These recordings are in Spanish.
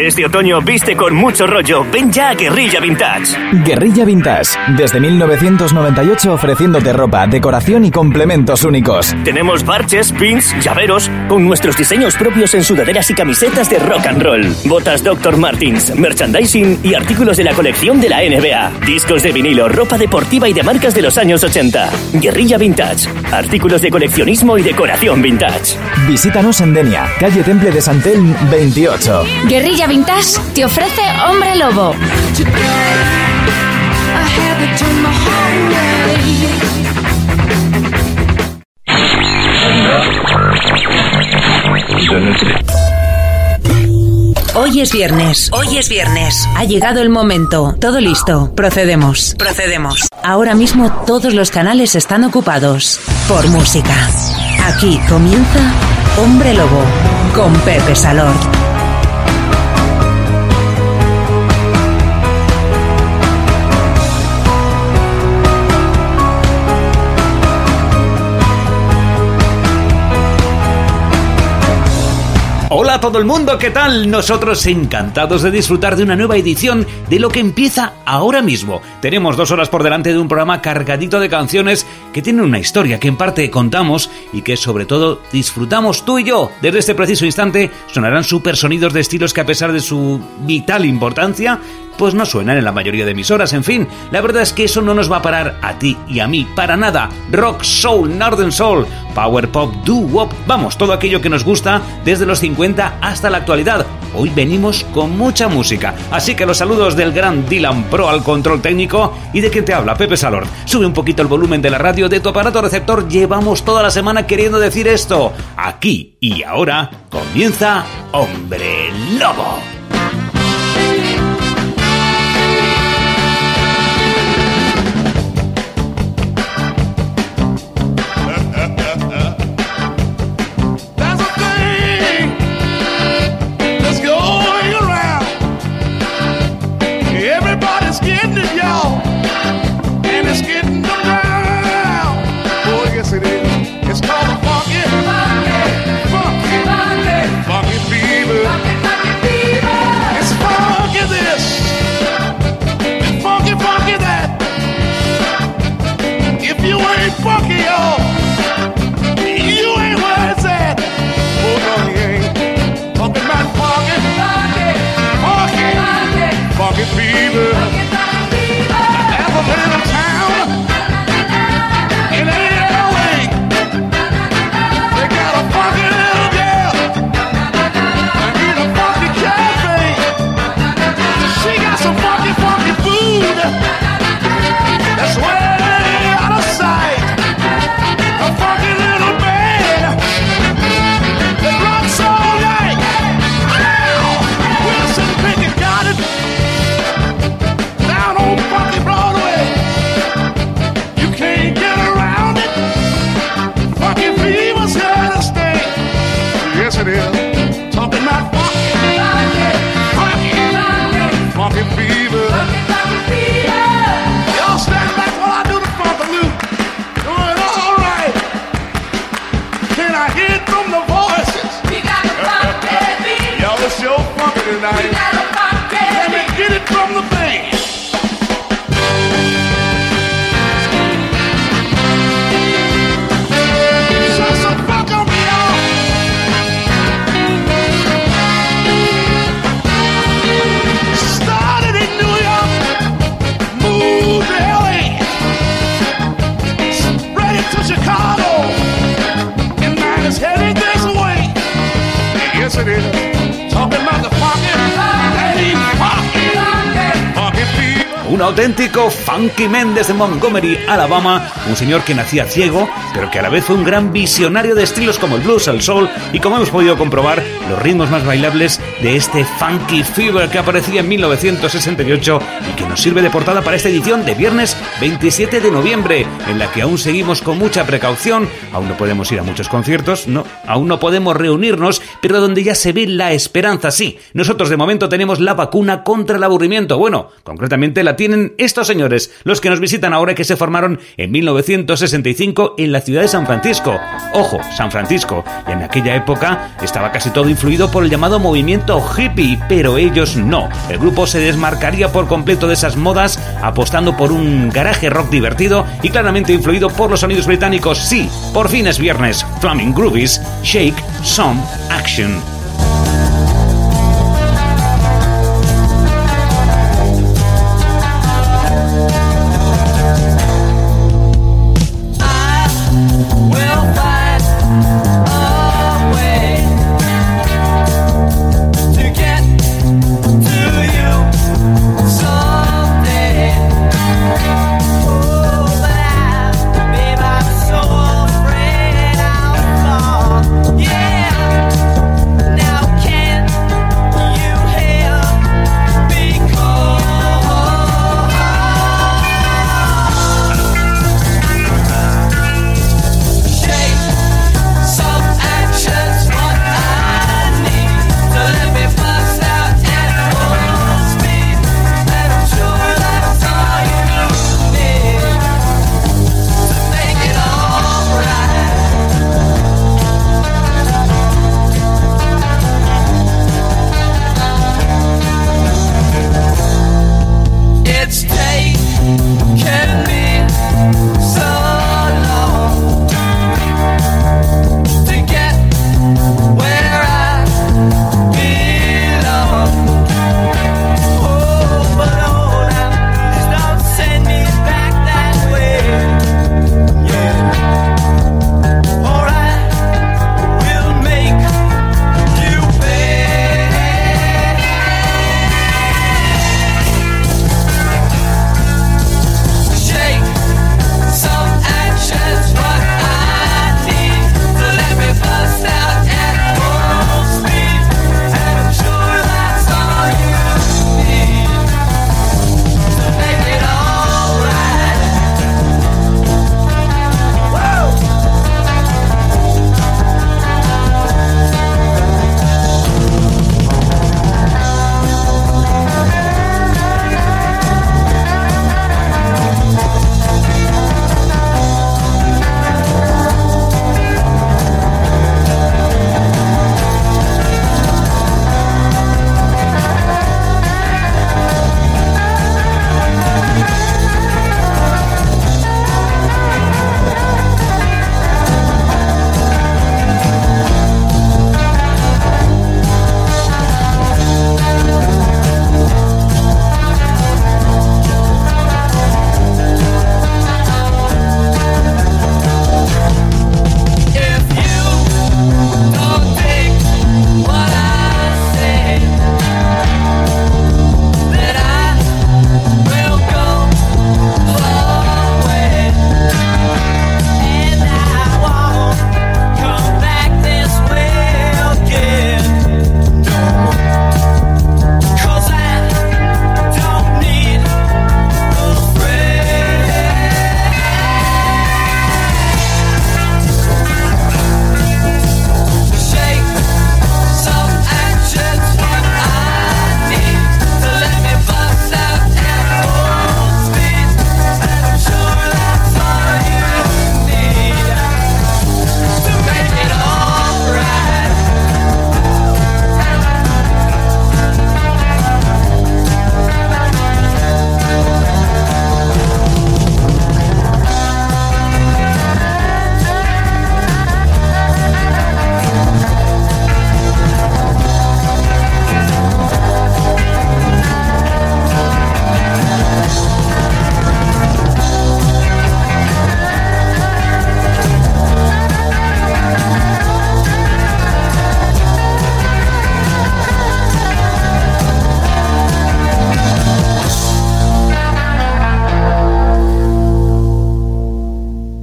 Este otoño viste con mucho rollo. Ven ya a Guerrilla Vintage. Guerrilla Vintage, desde 1998 ofreciéndote ropa, decoración y complementos únicos. Tenemos parches, pins, llaveros, con nuestros diseños propios en sudaderas y camisetas de rock and roll. Botas Dr. Martins, merchandising y artículos de la colección de la NBA. Discos de vinilo, ropa deportiva y de marcas de los años 80. Guerrilla Vintage, artículos de coleccionismo y decoración vintage. Visítanos en Denia, calle Temple de Santel 28. Guerrilla Vintage te ofrece Hombre Lobo. Hoy es viernes. Hoy es viernes. Ha llegado el momento. Todo listo. Procedemos. Procedemos. Ahora mismo todos los canales están ocupados por música. Aquí comienza Hombre Lobo con Pepe Salor. Hola a todo el mundo, ¿qué tal? Nosotros encantados de disfrutar de una nueva edición de lo que empieza ahora mismo. Tenemos dos horas por delante de un programa cargadito de canciones que tienen una historia que en parte contamos y que sobre todo disfrutamos tú y yo. Desde este preciso instante sonarán super sonidos de estilos que a pesar de su vital importancia pues no suenan en la mayoría de emisoras. En fin, la verdad es que eso no nos va a parar a ti y a mí para nada. Rock, soul, northern soul, power pop, doo wop, vamos, todo aquello que nos gusta desde los 50 hasta la actualidad. Hoy venimos con mucha música, así que los saludos del gran Dylan Pro al control técnico y de quien te habla, Pepe Salor. Sube un poquito el volumen de la radio de tu aparato receptor, llevamos toda la semana queriendo decir esto. Aquí y ahora comienza Hombre Lobo. Pocket fever. it is. Auténtico Funky Mendes de Montgomery, Alabama, un señor que nacía ciego, pero que a la vez fue un gran visionario de estilos como el blues, el soul y como hemos podido comprobar, los ritmos más bailables de este Funky Fever que aparecía en 1968 y que nos sirve de portada para esta edición de viernes 27 de noviembre, en la que aún seguimos con mucha precaución, aún no podemos ir a muchos conciertos, no, aún no podemos reunirnos, pero donde ya se ve la esperanza, sí. Nosotros de momento tenemos la vacuna contra el aburrimiento, bueno, concretamente la tiene tienen estos señores, los que nos visitan ahora que se formaron en 1965 en la ciudad de San Francisco. Ojo, San Francisco. Y en aquella época estaba casi todo influido por el llamado movimiento hippie, pero ellos no. El grupo se desmarcaría por completo de esas modas, apostando por un garaje rock divertido y claramente influido por los sonidos británicos. Sí, por fin es viernes. Flaming Groovies, Shake, Some, Action.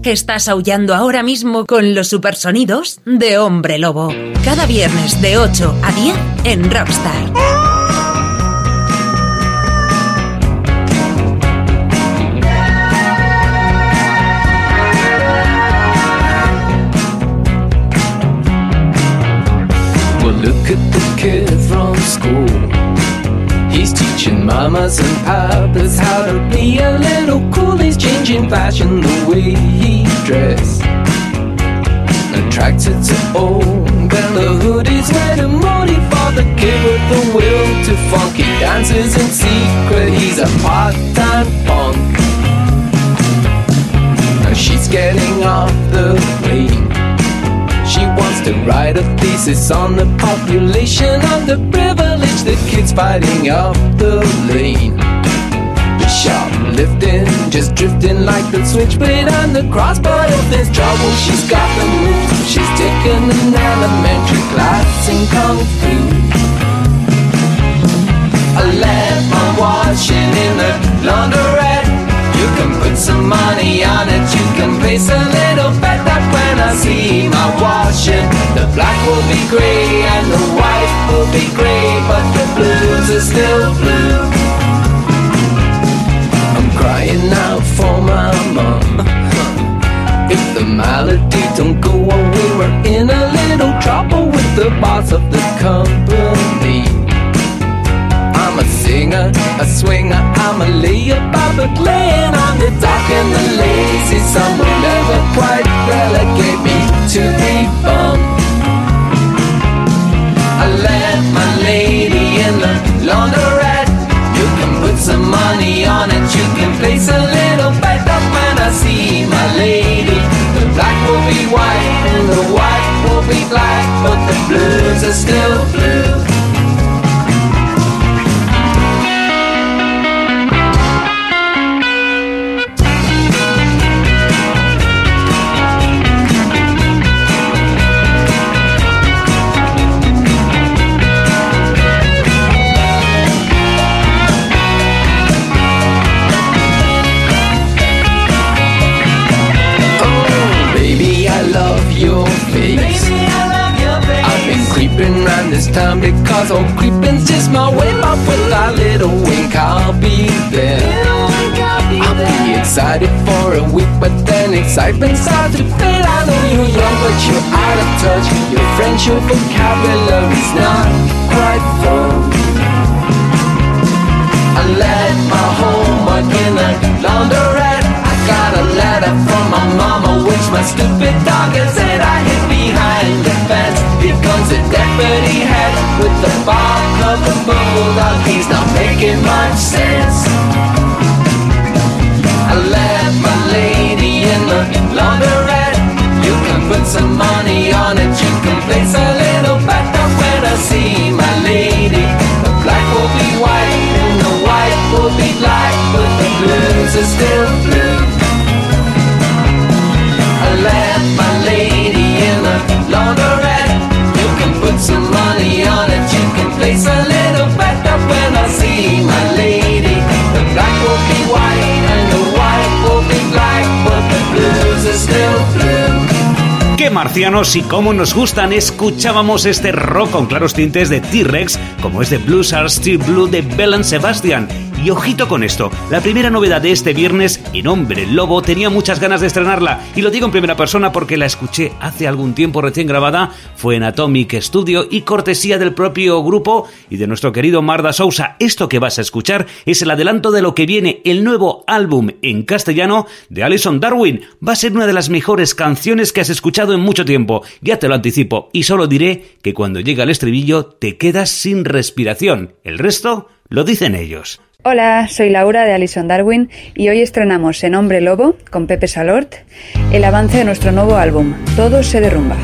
Estás aullando ahora mismo con los supersonidos de Hombre Lobo. Cada viernes de 8 a 10 en Rockstar. Mamas and papas how to be a little cool. He's changing fashion the way he dress. Attracted to old, and the hoodie's red and moody the kid with the will to funky dances in secret. He's a part-time punk. Now she's getting off the plane. To write a thesis on the population of the privileged, the kids fighting up the lane. The shoplifting, just drifting like the switchblade and the cross. But if there's trouble, she's got the move. She's taken an elementary class in kung fu. I left washing in the laundrette. You can put some money on it, you can place a little bet that when I see my washing, the black will be grey and the white will be grey, but the blues are still blue. I'm crying out for my mom. If the malady don't go away, we're in a little trouble with the boss of the company. Singer, a swinger, I'm a layabout, but laying on the dock and the lazy sun will never quite relegate me to the bum. I left my lady in the laundrette. You can put some money on it, you can place a little bet up when I see my lady. The black will be white and the white will be black, but the blues are still blue. This time because all creeping's just my way up with that little wink. I'll be there. I'll be excited for a week, but then excitement starts to fade. I know you're young, but you're out of touch. Your French, your vocabulary's not quite full. I left my homework in a laundrette. I got a letter from my mama, which my stupid dog had said I hid behind the fence. Comes a deputy head with the bark of a bulldog. He's not making much sense. I left my lady in the laundrette. You can put some money on it. You can place a little bet that when I see my lady, the black will be white and the white will be black, but the blues are still blue. I left my lady in the laundrette. Put some money on. You can place a little when I see my lady. ¡Qué marcianos y cómo nos gustan! Escuchábamos este rock con claros tintes de T-Rex, como es de Blues Are Still Blue de Bell Sebastian. Y ojito con esto, la primera novedad de este viernes, en Hombre Lobo, tenía muchas ganas de estrenarla, y lo digo en primera persona porque la escuché hace algún tiempo recién grabada, fue en Atomic Studio y cortesía del propio grupo y de nuestro querido Marda Sousa. Esto que vas a escuchar es el adelanto de lo que viene, el nuevo álbum en castellano de Alison Darwin. Va a ser una de las mejores canciones que has escuchado en mucho tiempo, ya te lo anticipo, y solo diré que cuando llega el estribillo te quedas sin respiración. El resto lo dicen ellos. Hola, soy Laura de Alison Darwin y hoy estrenamos en Hombre Lobo, con Pepe Salort, el avance de nuestro nuevo álbum, Todo se derrumba.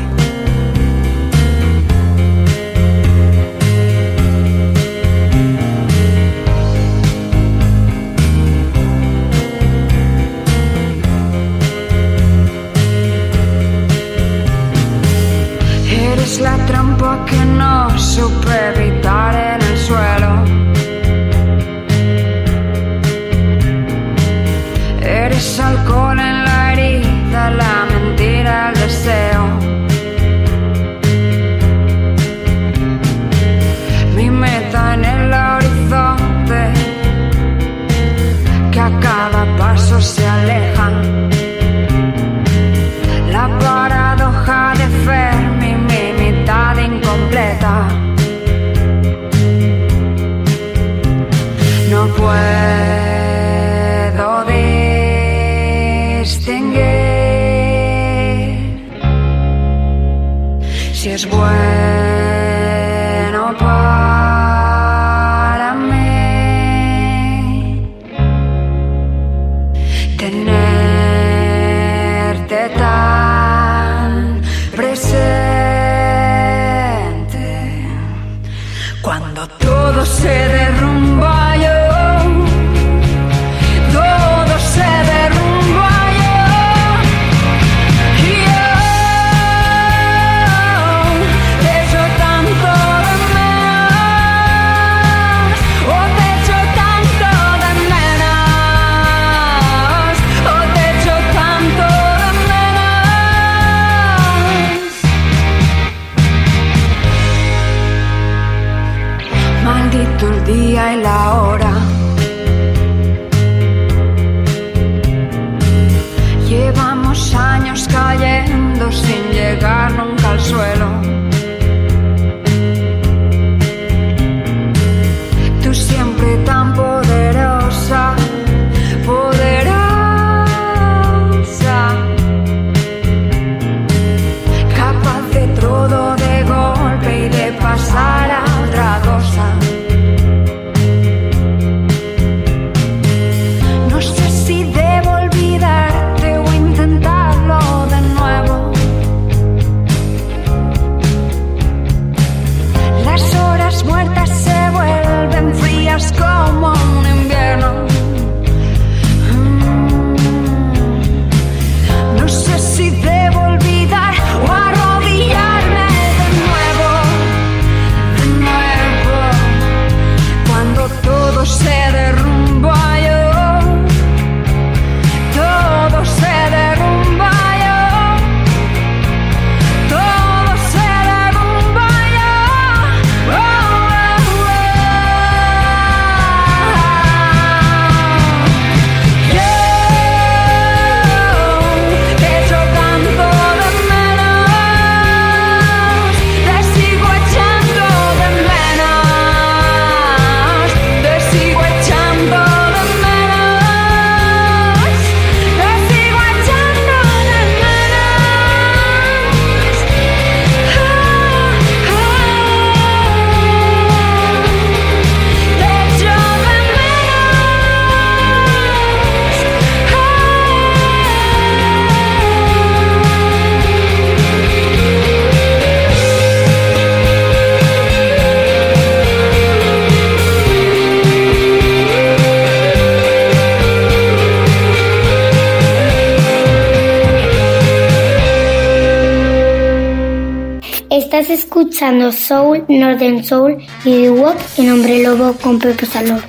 Escuchando Soul, Northern Soul y The Walk en Hombre Lobo con Pepe Salón.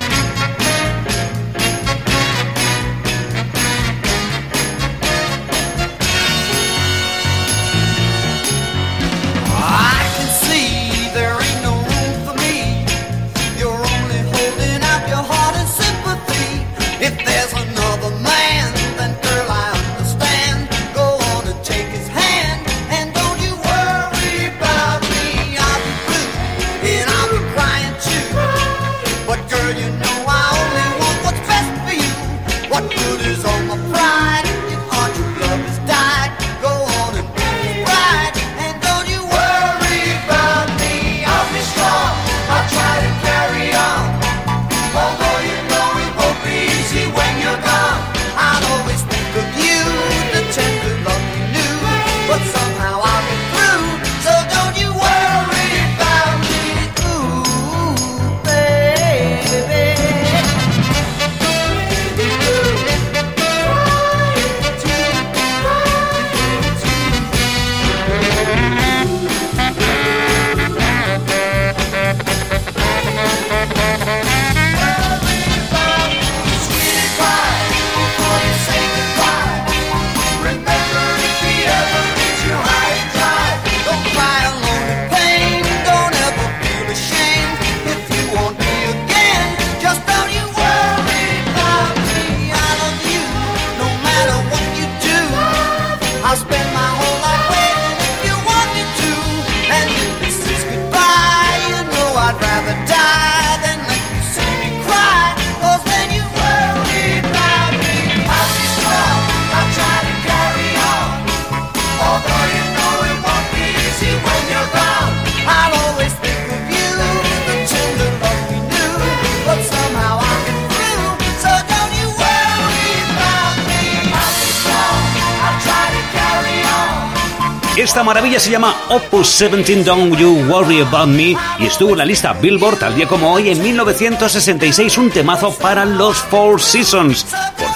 Se llama Opus 17 Don't You Worry About Me y estuvo en la lista Billboard tal día como hoy en 1966, un temazo para los Four Seasons.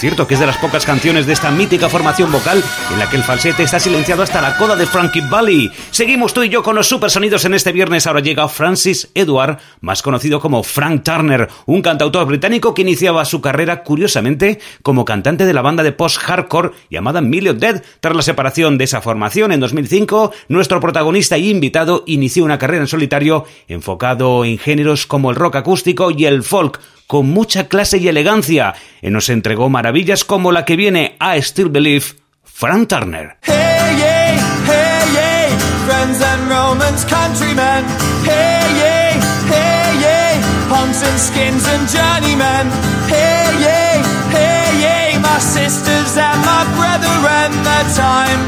Cierto, que es de las pocas canciones de esta mítica formación vocal en la que el falsete está silenciado hasta la coda de Frankie Valli. Seguimos tú y yo con los supersonidos en este viernes. Ahora llega Francis Edward, más conocido como Frank Turner, un cantautor británico que iniciaba su carrera curiosamente como cantante de la banda de post-hardcore llamada Million Dead. Tras la separación de esa formación en 2005, nuestro protagonista y invitado inició una carrera en solitario enfocado en géneros como el rock acústico y el folk, con mucha clase y elegancia, nos entregó maravillas como la que viene a Still Believe, Frank Turner. Hey, yeah, hey, yeah, friends and Romans, countrymen. Hey, yeah, hey, yeah, punks and skins and journeymen. Hey, yeah, hey, yeah, my sisters and my brethren, the time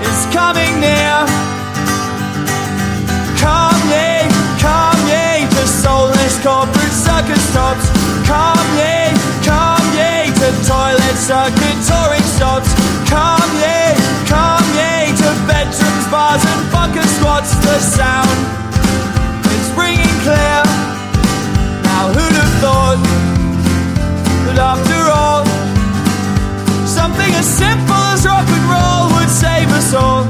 is coming near. Come ye, come ye to soulless corporate circus tops. Come ye, toilet circuit touring stops. Come ye, come ye to bedrooms, bars and fucker squats. The sound it's ringing clear. Now who'd have thought that after all something as simple as rock and roll would save us all.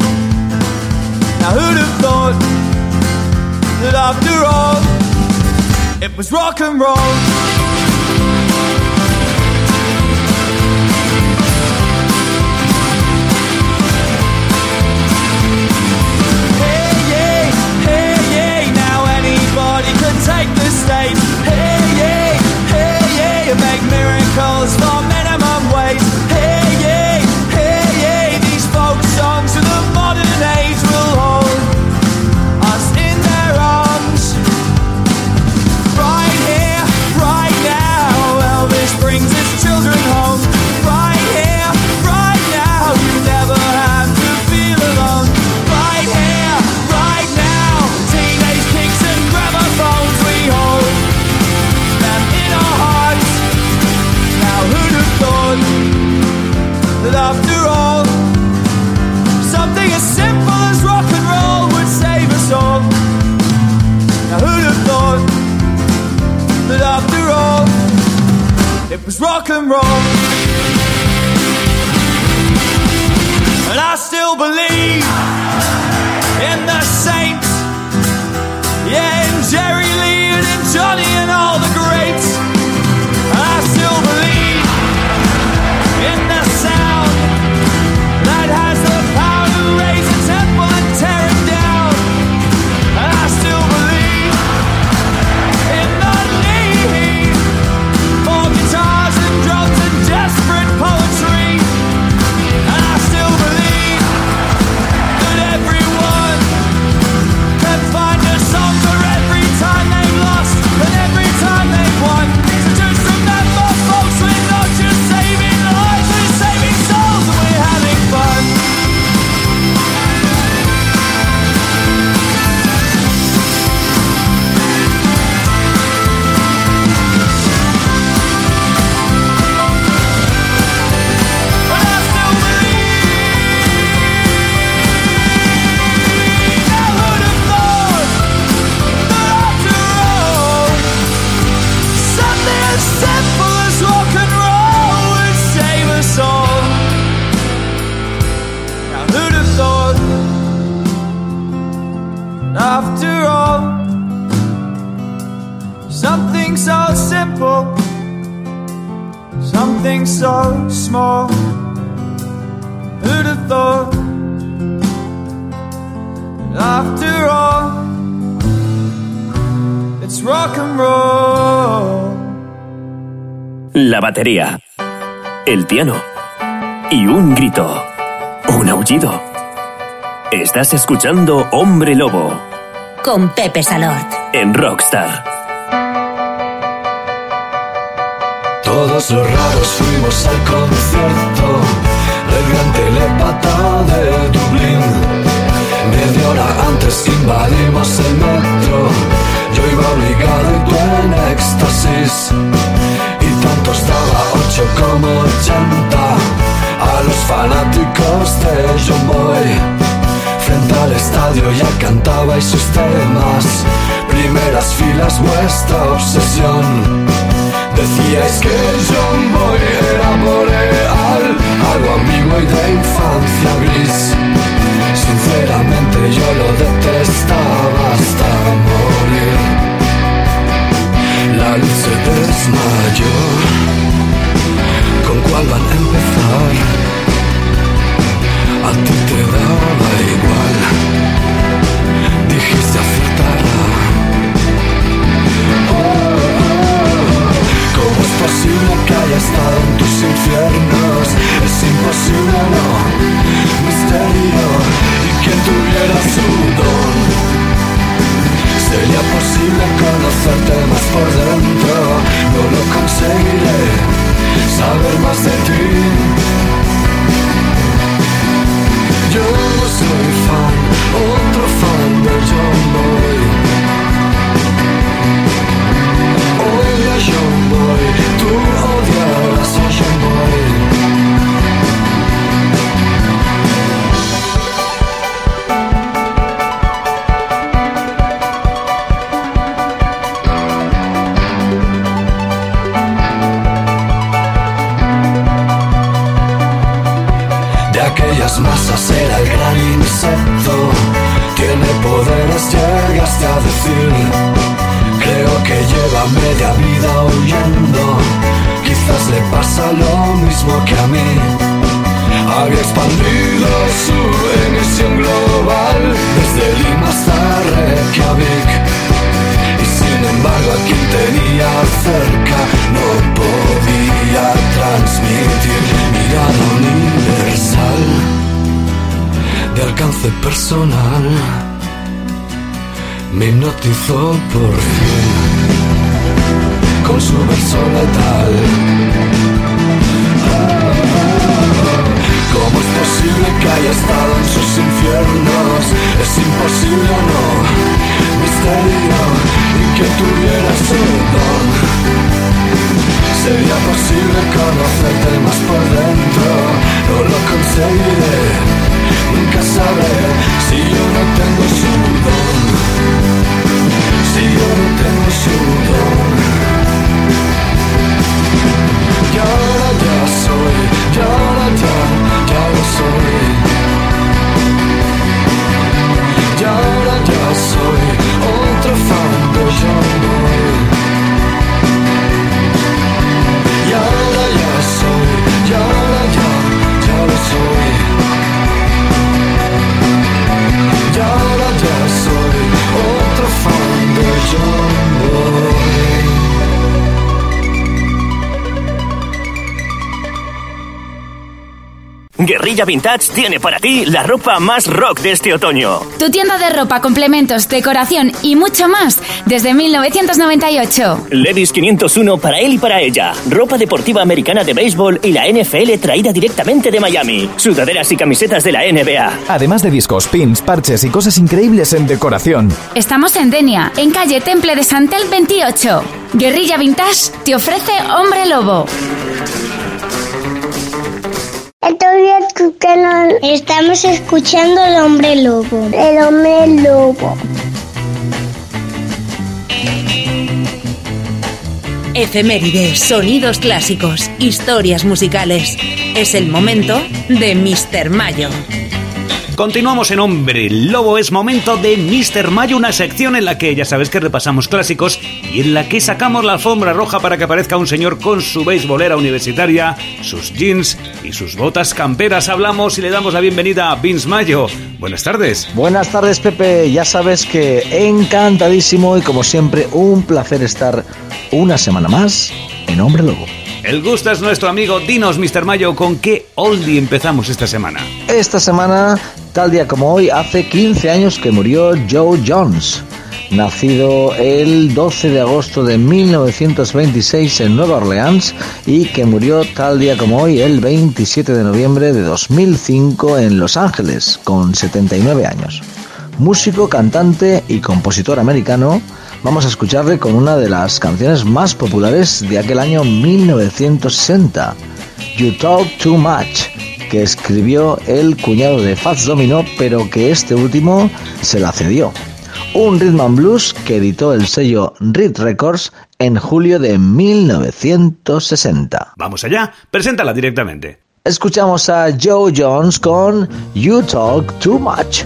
Now who'd have thought that after all, it was rock and roll? say after all, something so simple, something so small. Who'd have thought after all, it's rock and roll. La batería, el piano y un grito, un aullido. Estás escuchando Hombre Lobo Con Pepe Salort. en Rockstar. Todos los raros fuimos al concierto del gran telepata de Dublín. Media hora antes invadimos el metro. Yo iba obligado y tú en éxtasis. Y tanto estaba ocho como ochenta. A los fanáticos de John Boy y sus temas. Primeras filas, vuestra obsesión. Decíais que John Boy era boreal, algo ambiguo y de infancia gris. Sinceramente yo lo detestaba hasta morir. La luz se desmayó. ¿Con cuál van a empezar? A ti te daba igual. Dijiste acertarla. Oh, ¿Cómo es posible que haya estado en tus infiernos? Es imposible, no. Misterio. Y que tuviera su don. Sería posible conocerte más por dentro. No lo conseguiré. Saber más de ti. Yo soy fan, otro fan de John Boy. Odia John Boy, tú odiarás a John Creo que lleva media vida huyendo. Quizás le pasa lo mismo que a mí. Había expandido su emisión global desde Lima hasta Reykjavik. Y sin embargo a quien tenía cerca no podía transmitir mirada universal de alcance personal. Me hipnotizó por fin con su verso letal. ¿Cómo es posible que haya estado en sus infiernos? Es imposible o no, misterio, y que tuviera su don. Sería posible conocerte más por dentro, Guerrilla Vintage tiene para ti la ropa más rock de este otoño. Tu tienda de ropa, complementos, decoración y mucho más desde 1998. Levis 501 para él y para ella. Ropa deportiva americana de béisbol y la NFL traída directamente de Miami. Sudaderas y camisetas de la NBA. Además de discos, pins, parches y cosas increíbles en decoración. Estamos en Denia, en calle Temple de Santel 28. Guerrilla Vintage te ofrece Hombre Lobo. Estoy escuchando, estamos escuchando el hombre lobo. El hombre lobo. Efemérides, sonidos clásicos, historias musicales. Es el momento de Mr. Mayo. Continuamos en Hombre Lobo, es momento de Mr. Mayo, una sección en la que ya sabes que repasamos clásicos y en la que sacamos la alfombra roja para que aparezca un señor con su beisbolera universitaria, sus jeans y sus botas camperas. Hablamos y le damos la bienvenida a Vince Mayo. Buenas tardes. Buenas tardes, Pepe. Ya sabes que encantadísimo y como siempre un placer estar una semana más en Hombre Lobo. El gusto es nuestro amigo. Dinos, Mr. Mayo, ¿con qué oldie empezamos esta semana? Esta semana, tal día como hoy, hace 15 años que murió Joe Jones. Nacido el 12 de agosto de 1926 en Nueva Orleans y que murió tal día como hoy el 27 de noviembre de 2005 en Los Ángeles con 79 años. Músico, cantante y compositor americano, vamos a escucharle con una de las canciones más populares de aquel año 1960, You Talk Too Much, que escribió el cuñado de Fats Domino, pero que este último se la cedió. un rhythm and blues que editó el sello Reed Records en julio de 1960. Vamos allá, preséntala directamente. Escuchamos a Joe Jones con You Talk Too Much.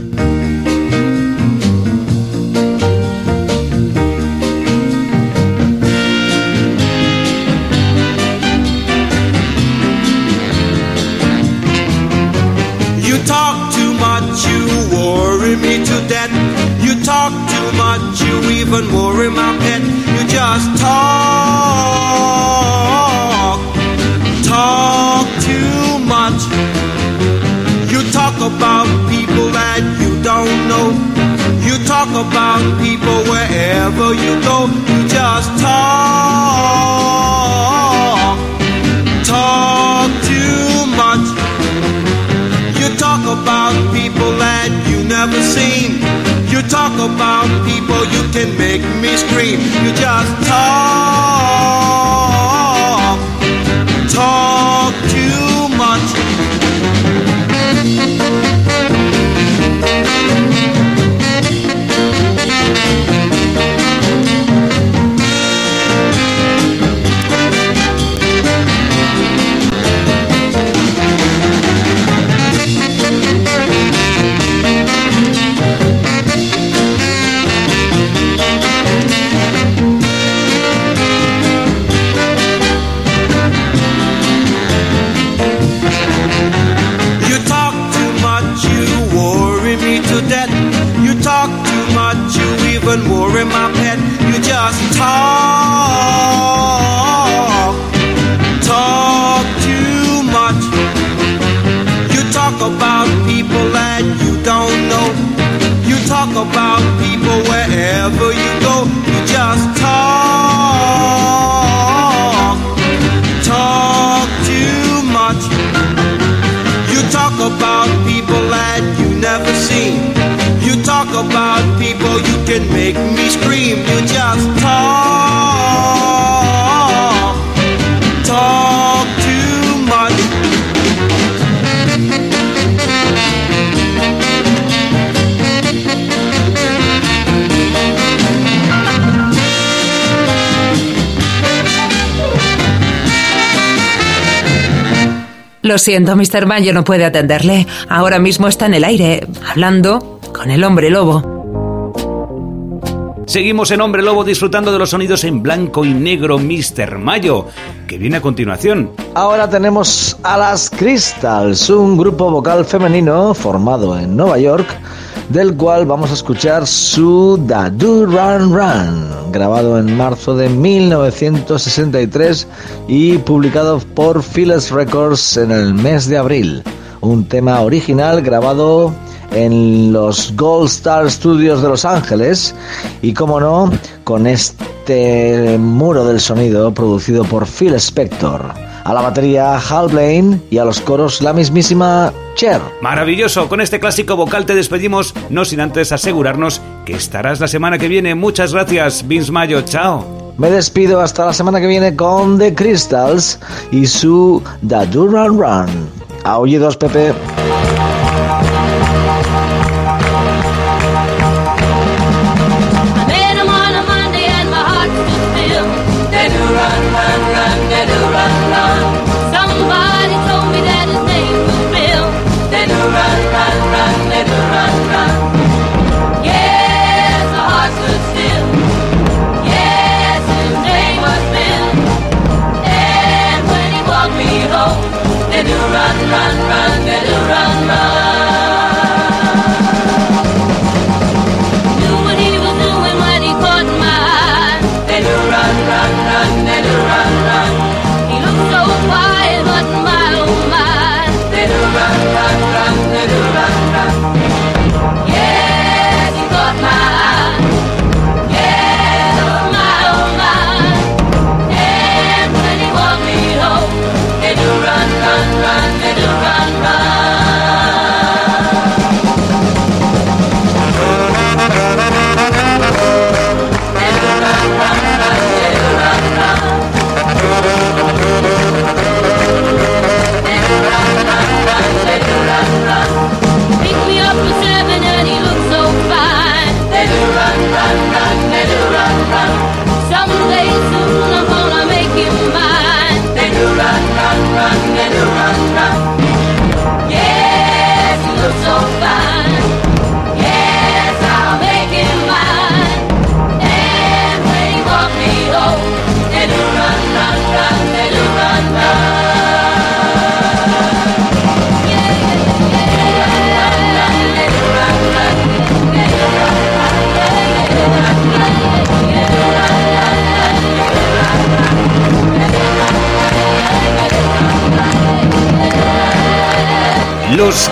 Even worry my pet. You just talk, talk too much. You talk about people that you don't know. You talk about people wherever you go. You just talk, talk too much. You talk about people that you never seen. You talk about people, you can make me scream. You just talk, make me scream. You just too much. Lo siento, Mr. Mayo no puede atenderle. Ahora mismo está en el aire, hablando con el hombre lobo. Seguimos en Hombre Lobo disfrutando de los sonidos en blanco y negro Mr. Mayo, que viene a continuación. Ahora tenemos a las Crystals, un grupo vocal femenino formado en Nueva York, del cual vamos a escuchar su Da Do Run Run, grabado en marzo de 1963 y publicado por Philips Records en el mes de abril. Un tema original grabado en los Gold Star Studios de Los Ángeles y, como no, con este muro del sonido producido por Phil Spector. A la batería Hal Blaine y a los coros la mismísima Cher. Maravilloso, con este clásico vocal te despedimos, no sin antes asegurarnos que estarás la semana que viene. Muchas gracias, Vince Mayo, chao. Me despido hasta la semana que viene con The Crystals y su Da Run Run. A oídos, Pepe.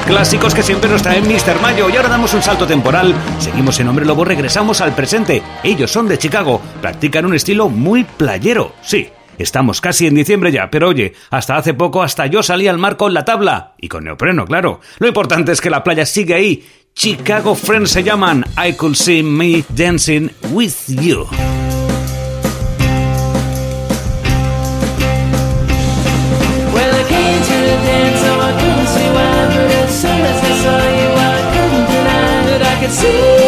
clásicos que siempre nos traen Mr. Mayo. Y ahora damos un salto temporal. Seguimos en Hombre Lobo, regresamos al presente. Ellos son de Chicago, practican un estilo muy playero. Sí, Estamos casi en diciembre ya, pero oye, hasta hace poco hasta yo salí al mar con la tabla. Y con neopreno, claro. Lo importante es que la playa sigue ahí. Chicago Friends se llaman. I could see me dancing with you. see.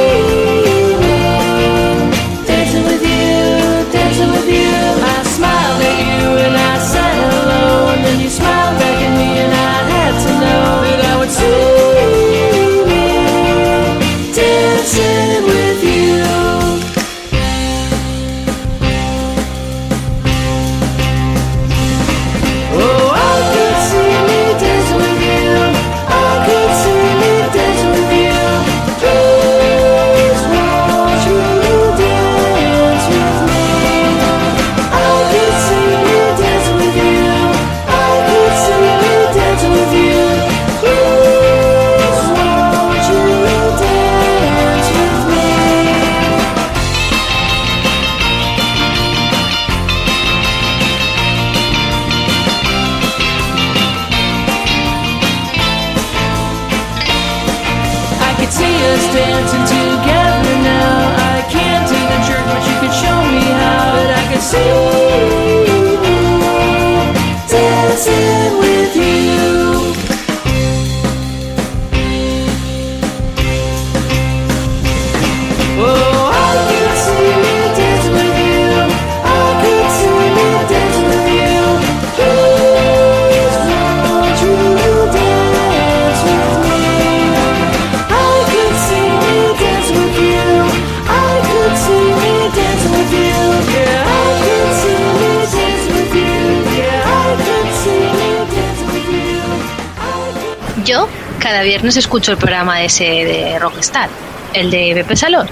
cada viernes escucho el programa ese de Rockstar, el de Pepe Salor.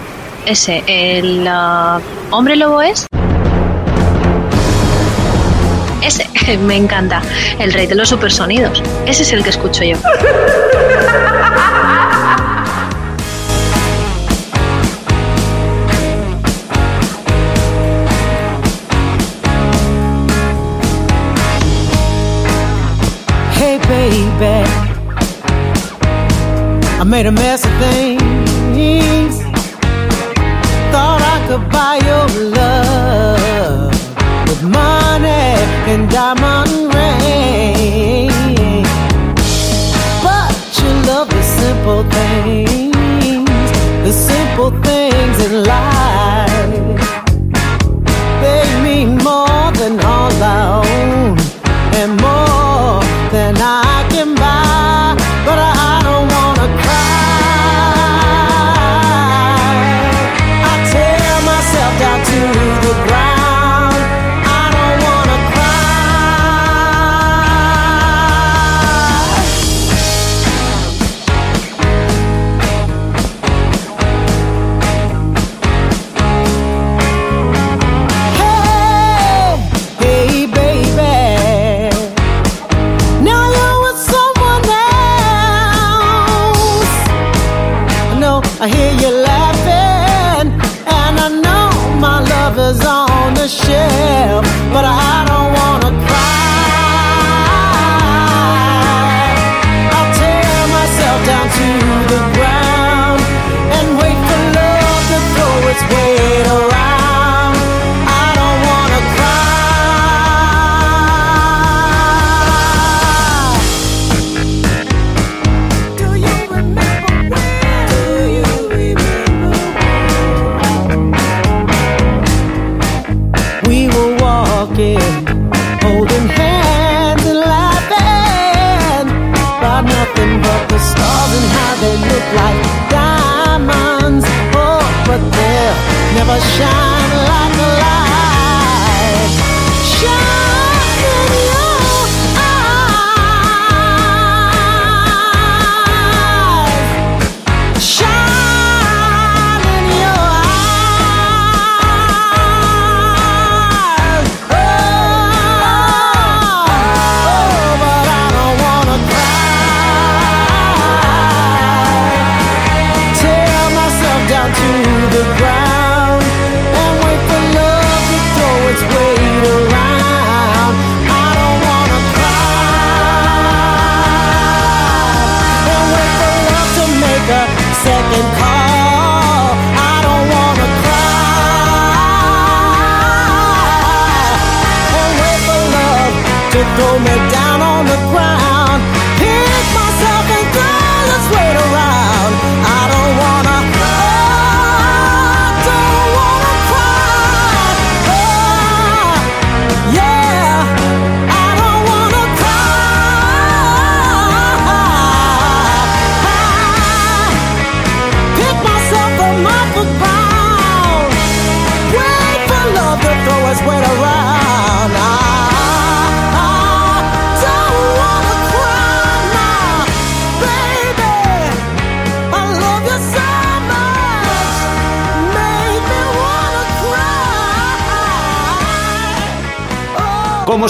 Ese, el uh, hombre lobo es. Ese, me encanta. El rey de los supersonidos. Ese es el que escucho yo. made a mess of things.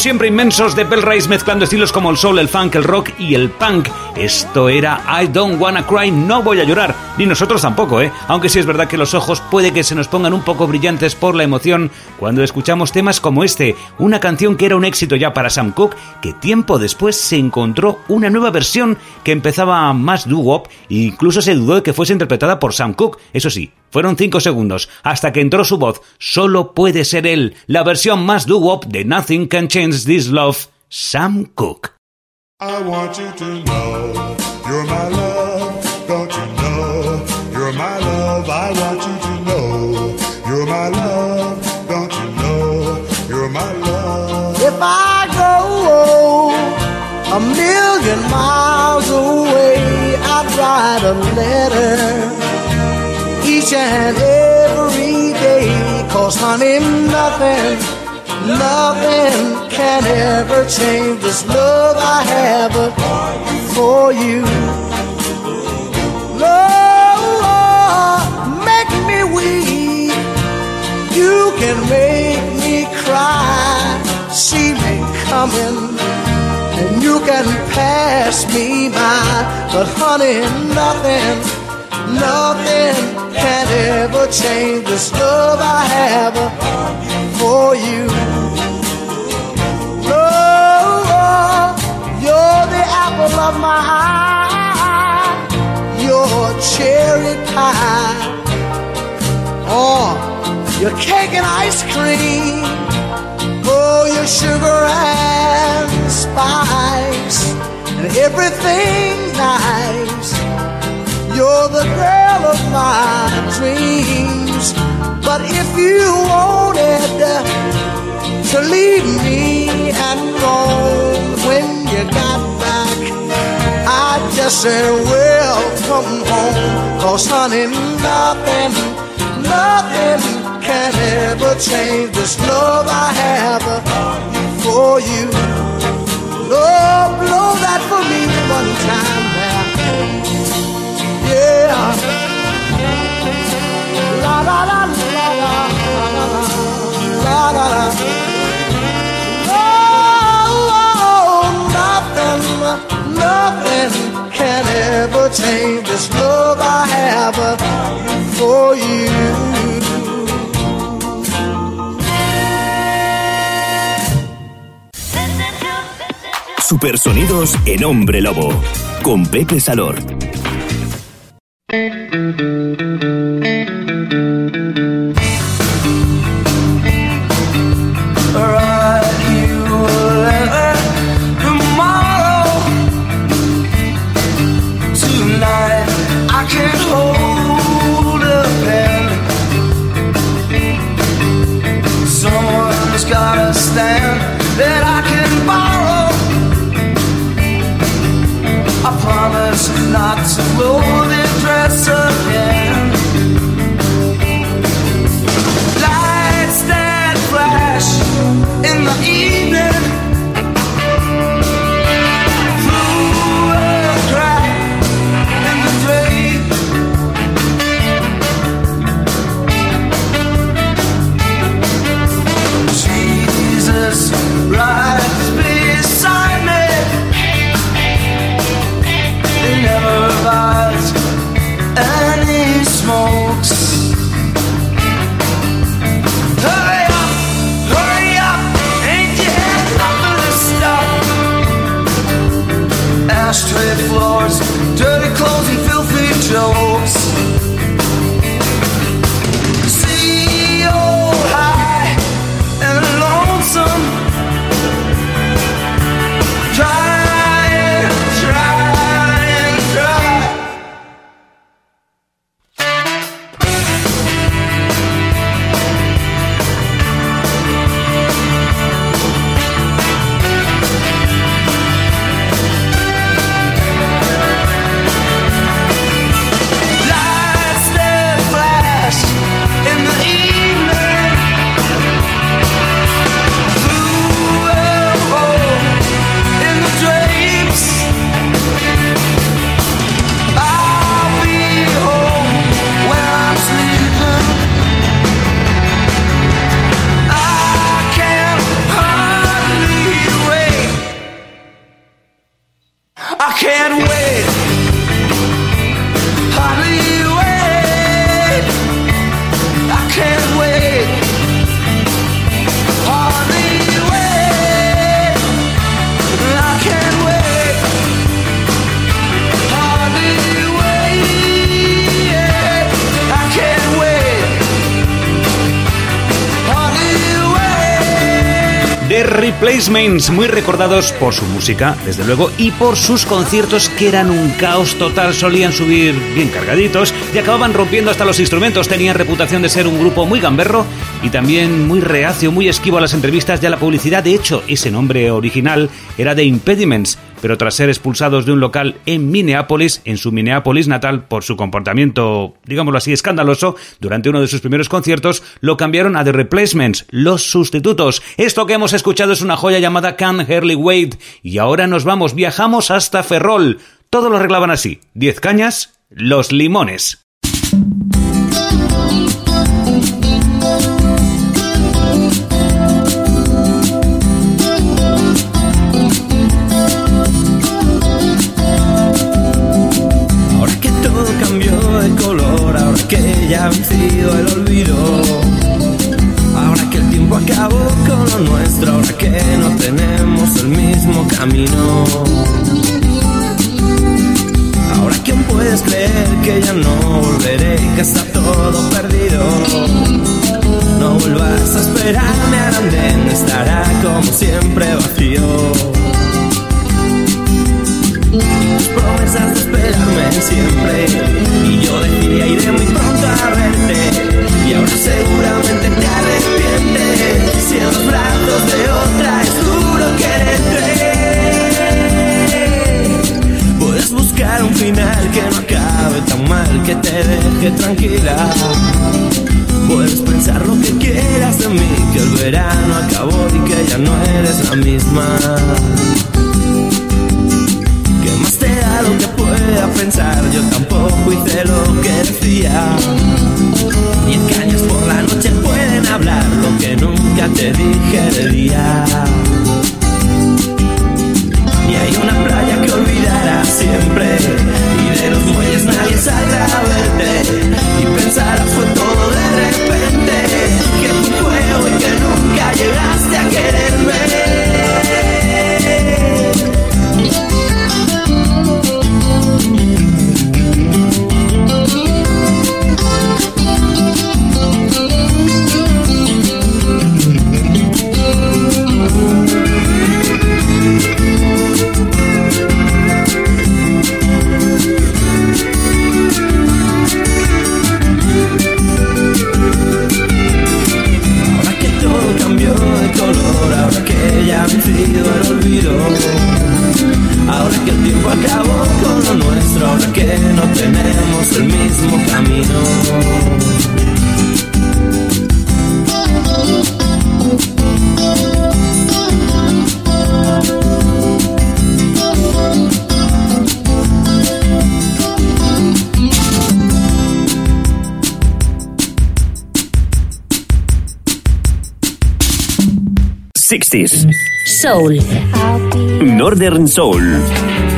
Siempre, inmensos de Bell Rice mezclando estilos como el soul, el funk, el rock y el punk. Esto era I Don't Wanna Cry, no voy a llorar. Ni nosotros tampoco, ¿eh? Aunque sí es verdad que los ojos puede que se nos pongan un poco brillantes por la emoción cuando escuchamos temas como este, una canción que era un éxito ya para Sam Cooke, que tiempo después se encontró una nueva versión que empezaba más doo-wop e incluso se dudó de que fuese interpretada por Sam Cooke. Eso sí, fueron 5 segundos hasta que entró su voz. Solo puede ser él, la versión más doo-wop de Nothing Can Change This Love, Sam Cooke. I want you to know you're my love. Don't you know you're my love? I want you to know you're my love. Don't you know you're my love? If I go a million miles away, I'd write a letter each and every day. Cause honey, nothing, nothing can ever change this love I have for you. Lord, oh, make me weep. You can make me cry. See me coming, and you can pass me by. But honey, nothing, nothing can ever change this love I have for you. Lord, you're the apple of my eye. Your cherry pie. Oh, your cake and ice cream. Oh, your sugar and spice. And everything nice. You're the girl of my dreams. But if you wanted to leave me and roam when you got back, I just said, welcome home. Cause honey, nothing, nothing can ever change this love I have for you. Lord, blow that for me one time now. La la change have you. Supersonidos en Hombre Lobo con Pepe Salor. Thank you. Recordados por su música, desde luego, y por sus conciertos que eran un caos total, solían subir bien cargaditos y acababan rompiendo hasta los instrumentos, tenían reputación de ser un grupo muy gamberro y también muy reacio, muy esquivo a las entrevistas y a la publicidad, de hecho, ese nombre original era The Impediments, pero tras ser expulsados de un local en Minneapolis, en su Minneapolis natal, por su comportamiento, digámoslo así, escandaloso, durante uno de sus primeros conciertos, lo cambiaron a The Replacements, los sustitutos. Esto que hemos escuchado es una joya llamada Can Hurley Wade, y ahora nos vamos, viajamos hasta Ferrol. Todo lo arreglaban así, 10 cañas, los limones. Soul, Northern Soul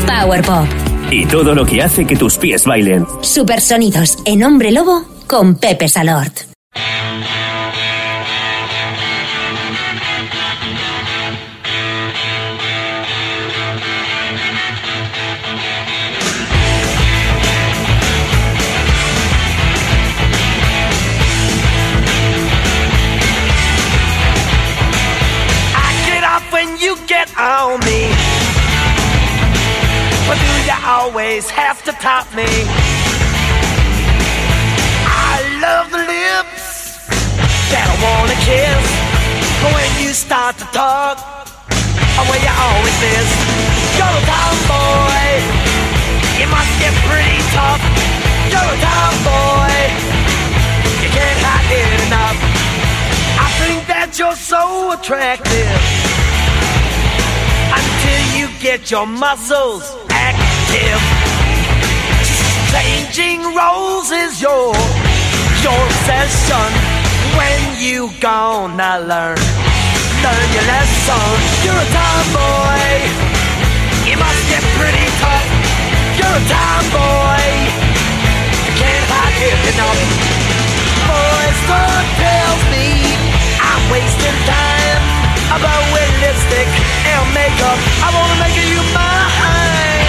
Power Pop, y todo lo que hace que tus pies bailen. Supersonidos en Hombre Lobo con Pepe Salort. Attractive until you get your muscles active. Changing roles is your your obsession. When you gonna learn learn your lesson? You're a tomboy. You must get pretty tough. You're a tomboy. You can't hide it enough. Boys, don't tell me I'm wasting time about with lipstick and makeup. I wanna make you mine.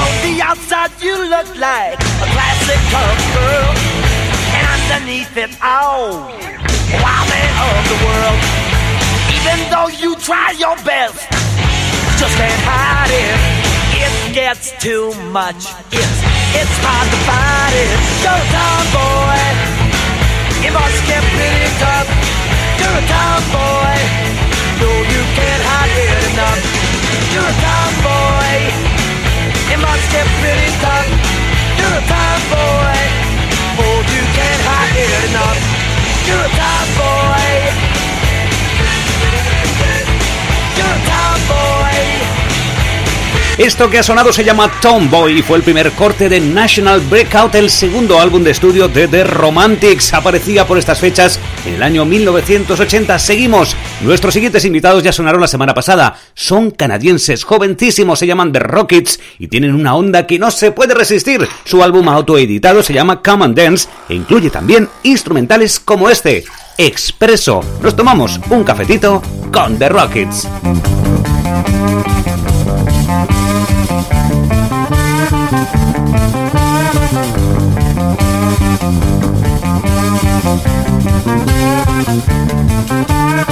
On the outside. You look like a classic girl. And underneath it all, wild man of the world. Even though you try your best, just can't hide it. It gets too much. It's it's hard to fight it. A tomboy. You must get pretty tough. You're a tomboy. No, you can't hide it enough. You're a tomboy. You must get pretty tough. You're a tomboy. Oh, you can't hide it enough. You're a tomboy. Esto que ha sonado se llama Tomboy y fue el primer corte de National Breakout, el segundo álbum de estudio de The Romantics. Aparecía por estas fechas en el año 1980. Seguimos. Nuestros siguientes invitados ya sonaron la semana pasada. Son canadienses, jovencísimos, se llaman The Rockets y tienen una onda que no se puede resistir. Su álbum autoeditado se llama Come and Dance e incluye también instrumentales como este, Expreso. Nos tomamos un cafetito con The Rockets. Thank you.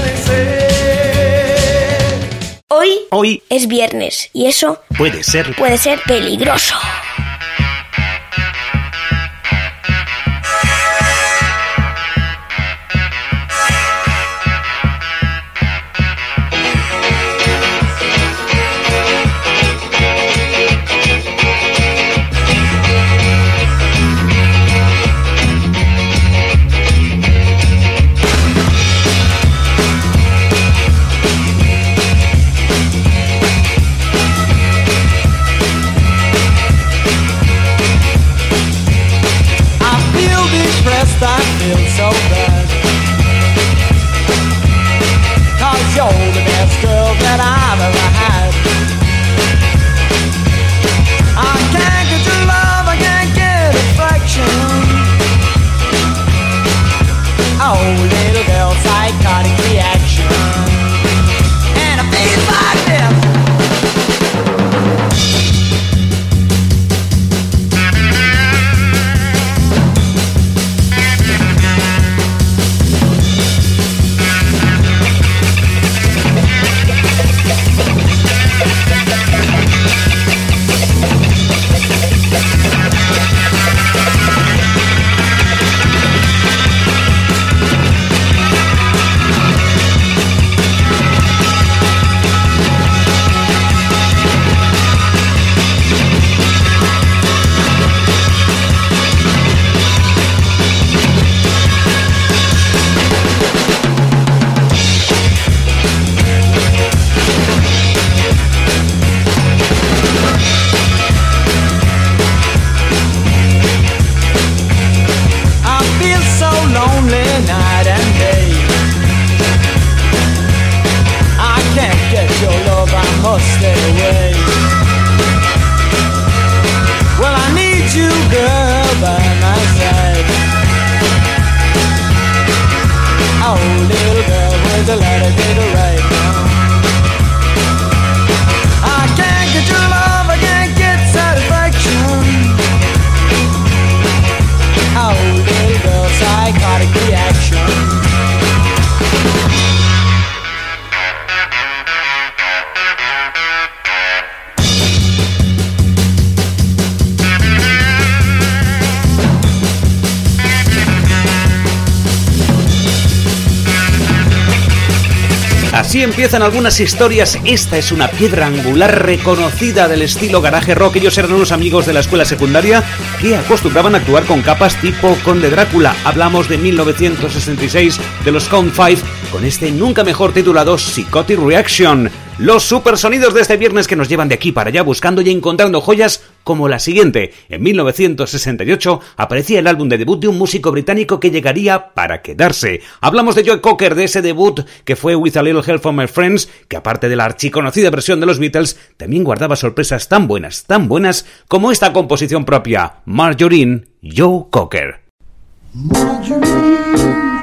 Hoy, Hoy es viernes y eso puede ser puede ser peligroso. Así empiezan algunas historias. Esta es una piedra angular reconocida del estilo garaje rock. Ellos eran unos amigos de la escuela secundaria que acostumbraban actuar con capas tipo Conde Drácula. Hablamos de 1966 de los Count 5 con este nunca mejor titulado Psychotic Reaction. Los supersonidos de este viernes que nos llevan de aquí para allá buscando y encontrando joyas como la siguiente. En 1968 aparecía el álbum de debut de un músico británico que llegaría para quedarse. Hablamos de Joe Cocker, de ese debut que fue With a Little Help from My Friends, que aparte de la archiconocida versión de los Beatles, también guardaba sorpresas tan buenas, tan buenas como esta composición propia, Marjorie, Joe Cocker. Searching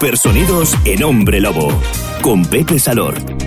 Supersonidos en Hombre Lobo, con Pepe Salor.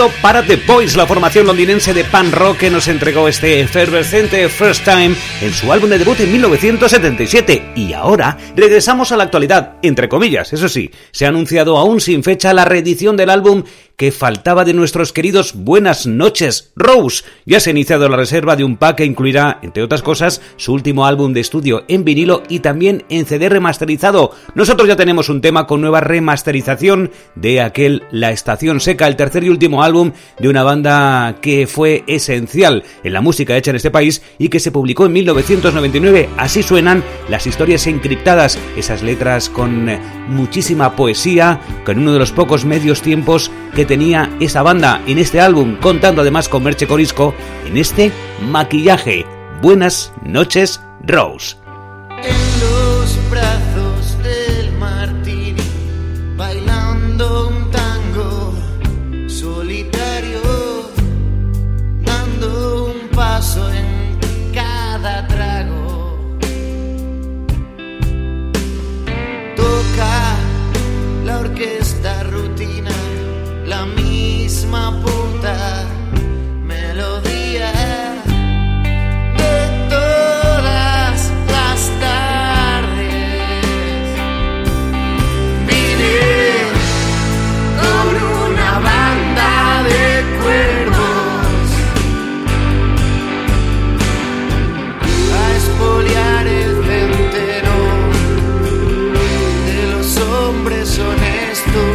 Recuerdo para The Boys, la formación londinense de pan rock que nos entregó este efervescente First Time en su álbum de debut en 1977. Y ahora regresamos a la actualidad, entre comillas, eso sí, se ha anunciado aún sin fecha la reedición del álbum que faltaba de nuestros queridos Buenas noches, Rose. Ya se ha iniciado la reserva de un pack que incluirá, entre otras cosas, su último álbum de estudio en vinilo y también en CD remasterizado. Nosotros ya tenemos un tema con nueva remasterización de aquel La Estación Seca, el tercer y último álbum de una banda que fue esencial en la música hecha en este país y que se publicó en 1999. Así suenan las historias encriptadas, esas letras con muchísima poesía, con uno de los pocos medios tiempos que tenía esa banda en este álbum, contando además con Merche Corisco en este maquillaje. Buenas noches, Rose. eres.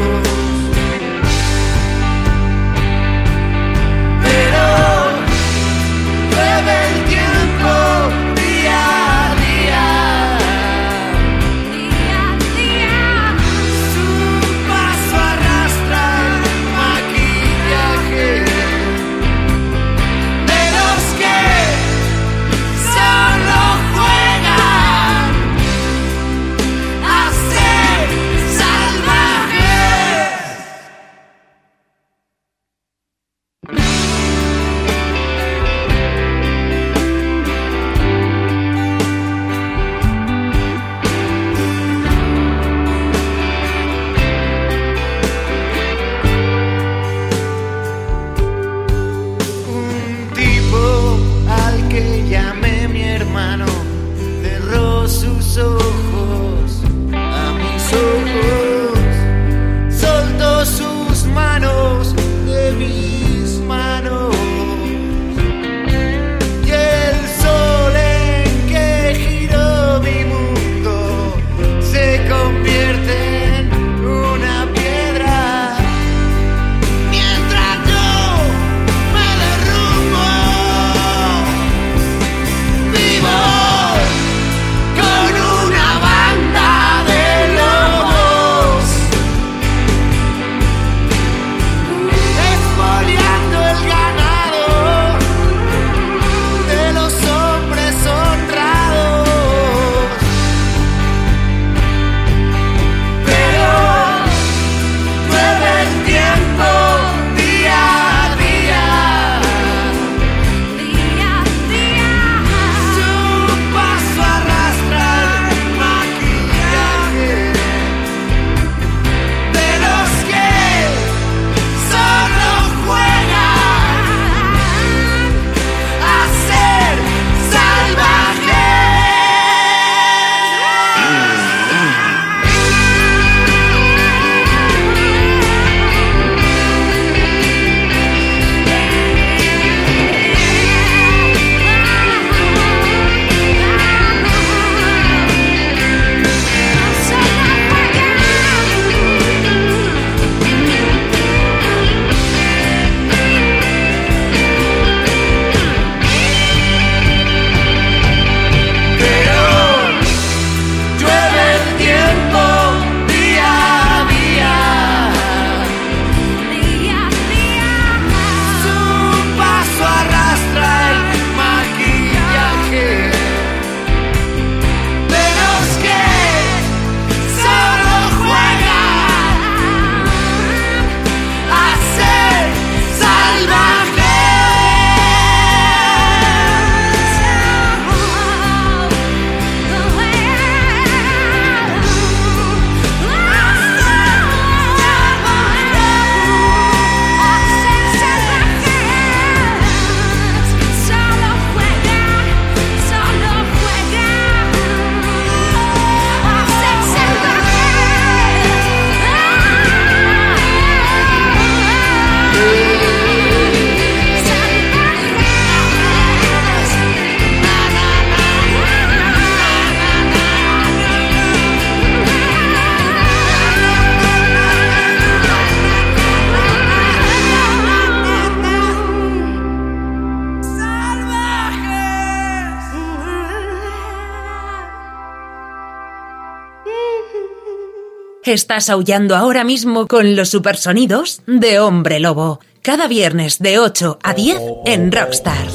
Estás aullando ahora mismo con los supersonidos de Hombre Lobo. Cada viernes de 8 a 10 en Rockstar.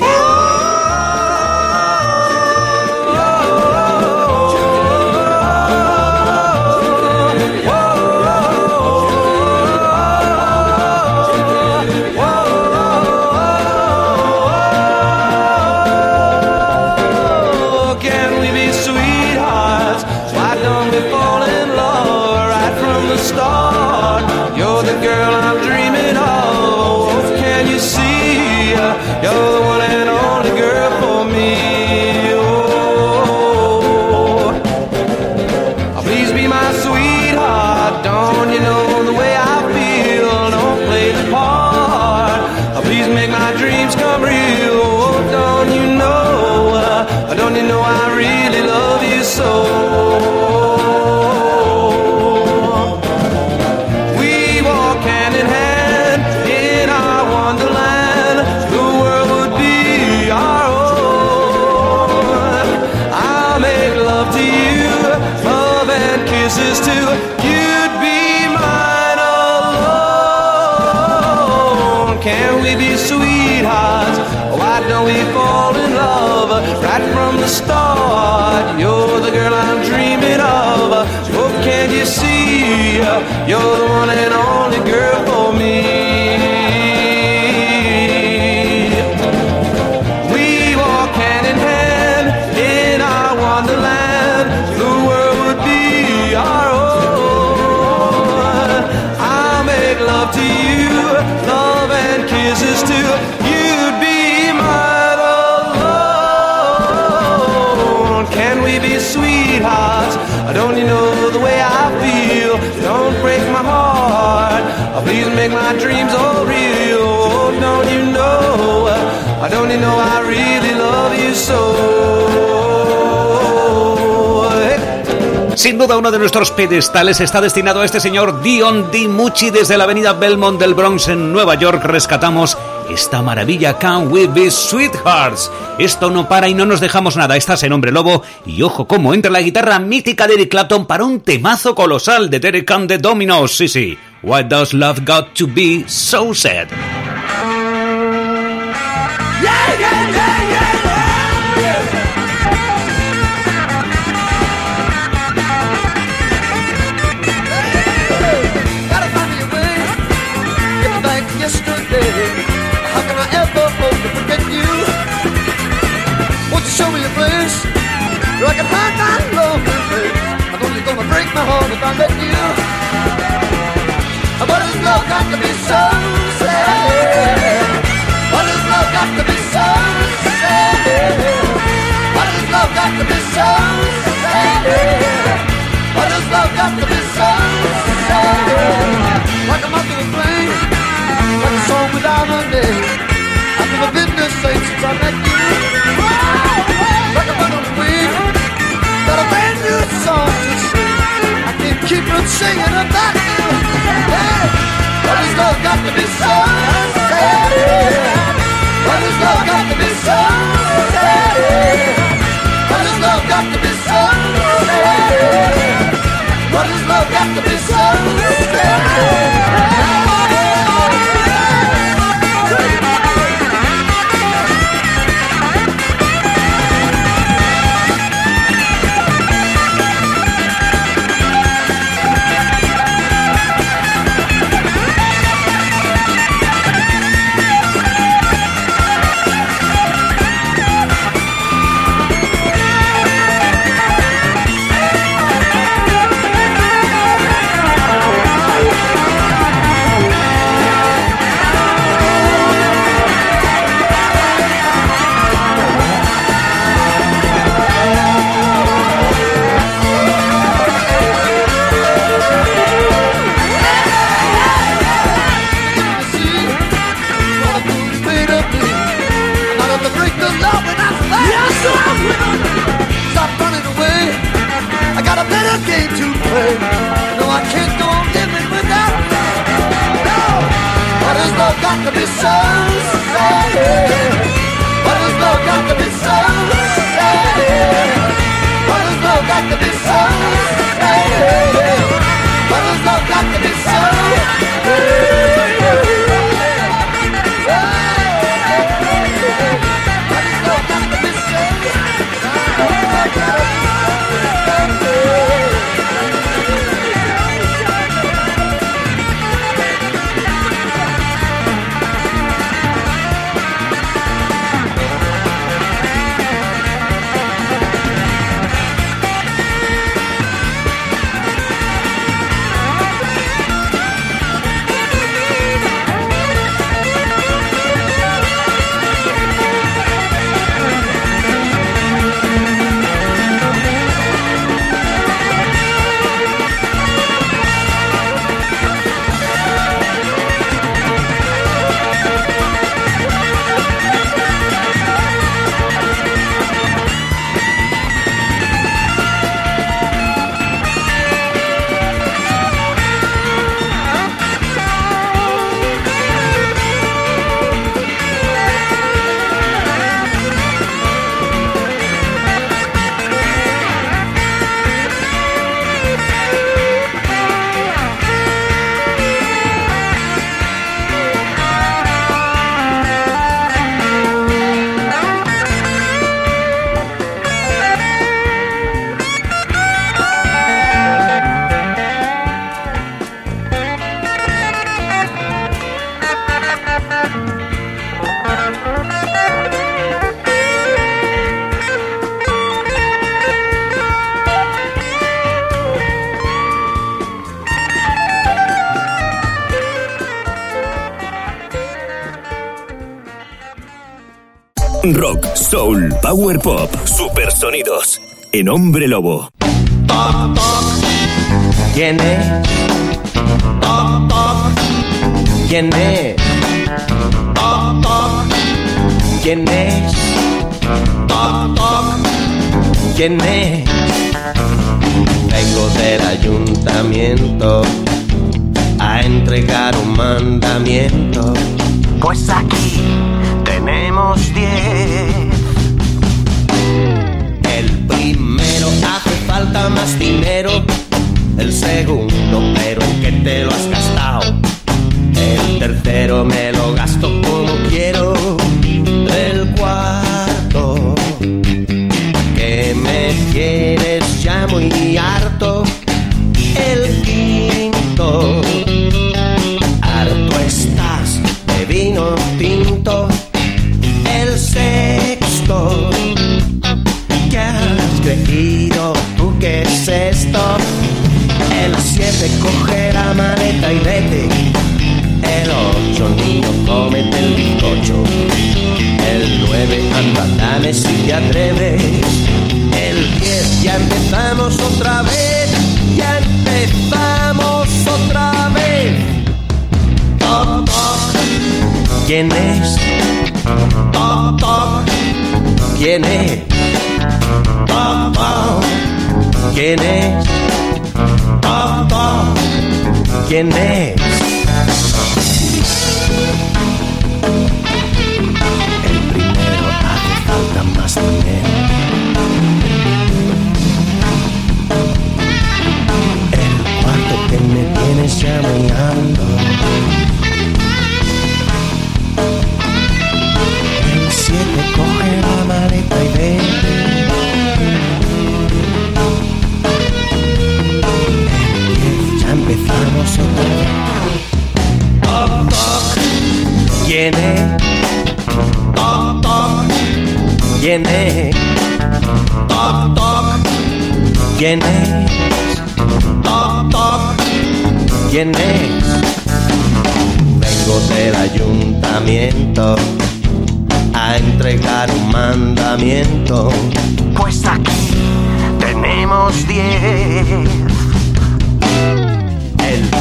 Start? You're the girl I'm dreaming of. Oh, can't you see? You're the one and only Sin duda uno de nuestros pedestales está destinado a este señor Dion DiMucci desde la avenida Belmont del Bronx en Nueva York. Rescatamos esta maravilla Can We Be Sweethearts. Esto no para y no nos dejamos nada. Estás en Hombre Lobo y ojo cómo entra la guitarra mítica de Eric Clapton para un temazo colosal de Derek and the Dominos. Sí, sí. Why does love got to be so sad? A place I can hide my lonely face? I'm only gonna break my heart if I let you. What has love got to be so sad? What has love got to be so sad? What has love got to be so sad? What has love got to be so sad? Like a to a flame, like a song without a name. I've never been this same since I met you. Keep on singing about you. Hey, what has love got to be so sad? What has love got to be so sad? What has love got to be so sad? What has love got to be so sad? Soul, power pop, super sonidos. En Hombre Lobo. Toc, toc. ¿Quién es? Toc, toc. ¿Quién es? Toc. ¿Quién es? Toc, toc. ¿Quién es? Vengo del ayuntamiento a entregar un mandamiento. Pues aquí tenemos diez. Falta más dinero. El segundo, pero en qué te lo has gastado. El tercero me lo gasto como quiero. El cuarto, que me tienes ya muy harto. Y vete. El ocho niño cómete el bizcocho. El nueve anda dame si te atreves. El diez ya empezamos otra vez. Ya empezamos otra vez. Toc, toc. ¿Quién es? Toc, toc. ¿Quién es? Toc, toc. ¿Quién es? ¿Quién es? El primero hace falta más dinero. El cuarto que me tienes alto. El siete coge ¿Quién es? Toc, toc. ¿Quién es? Toc, toc. ¿Quién es? Vengo del ayuntamiento a entregar un mandamiento. Pues aquí tenemos diez.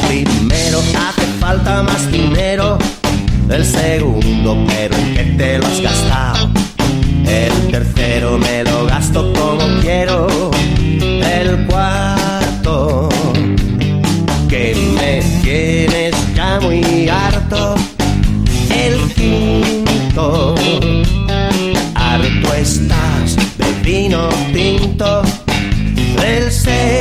Primero hace falta más dinero. El segundo, pero en qué te lo has gastado. El tercero me lo gasto como quiero. El cuarto, que me tienes ya muy harto. El quinto, harto estás de vino tinto. El sexto,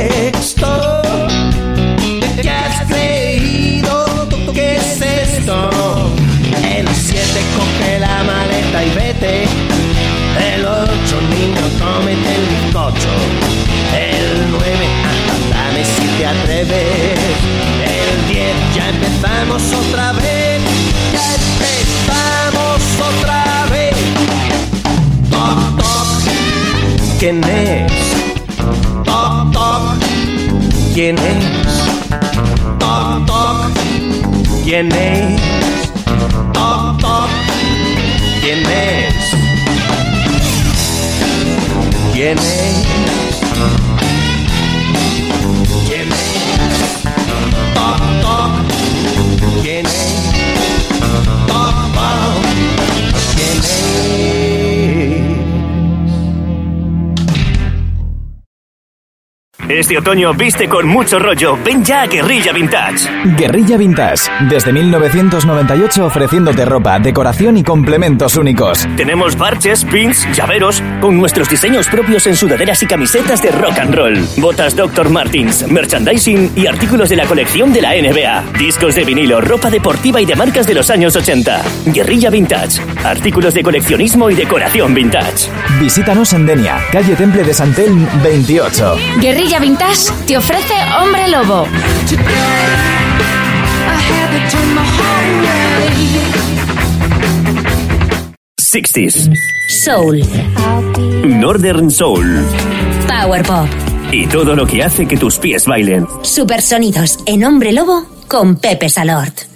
atreves. El diez ya empezamos otra vez. Ya empezamos otra vez. Toc toc. ¿Quién es? Toc toc. ¿Quién es? Toc toc. ¿Quién es? Toc toc. ¿Quién es? ¿Quién es? Este otoño viste con mucho rollo. Ven ya a Guerrilla Vintage. Guerrilla Vintage, desde 1998 ofreciéndote ropa, decoración y complementos únicos. Tenemos parches, pins, llaveros, con nuestros diseños propios en sudaderas y camisetas de rock and roll. Botas Dr. Martins, merchandising y artículos de la colección de la NBA. Discos de vinilo, ropa deportiva y de marcas de los años 80. Guerrilla Vintage. Artículos de coleccionismo y decoración vintage. Visítanos en Denia, calle Temple de Santelm 28. Guerrilla Vintage te ofrece Hombre Lobo. Sixties. Soul. Northern Soul. Power Pop. Y todo lo que hace que tus pies bailen. Supersonidos en Hombre Lobo con Pepe Salort.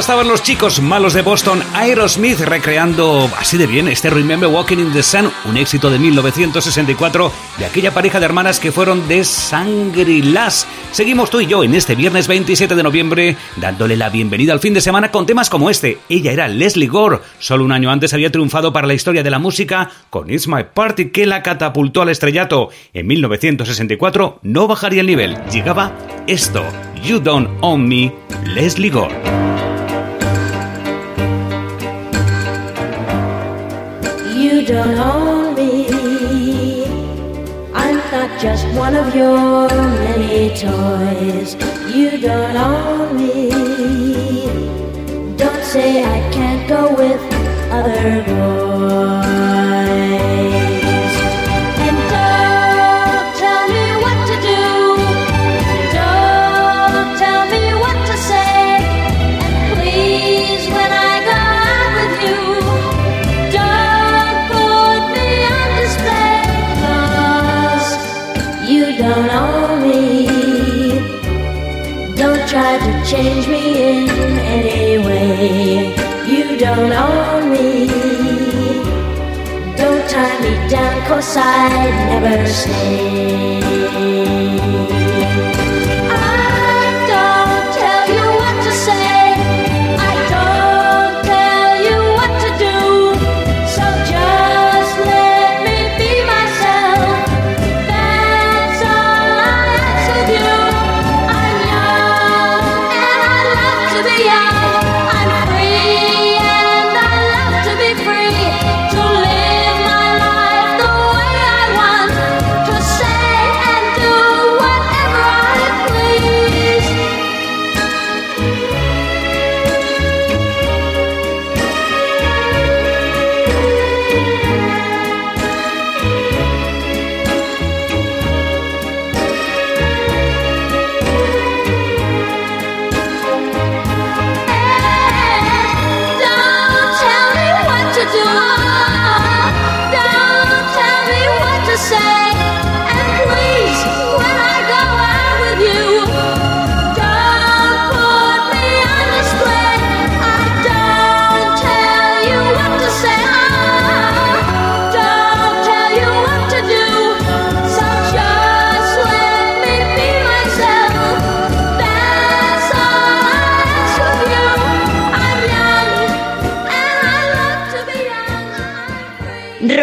Gastaban los chicos malos de Boston, Aerosmith recreando así de bien este Remember Walking in the Sun, un éxito de 1964 de aquella pareja de hermanas que fueron de Sangrilas. Seguimos tú y yo en este viernes 27 de noviembre dándole la bienvenida al fin de semana con temas como este. Ella era Leslie Gore, solo un año antes había triunfado para la historia de la música con It's My Party que la catapultó al estrellato. En 1964 no bajaría el nivel, llegaba esto, You Don't Own Me, Leslie Gore. Don't own me. I'm not just one of your many toys. You don't own me. Don't say I can't go with other boys. Don't own me. Don't tie me down, cause I'd never stay.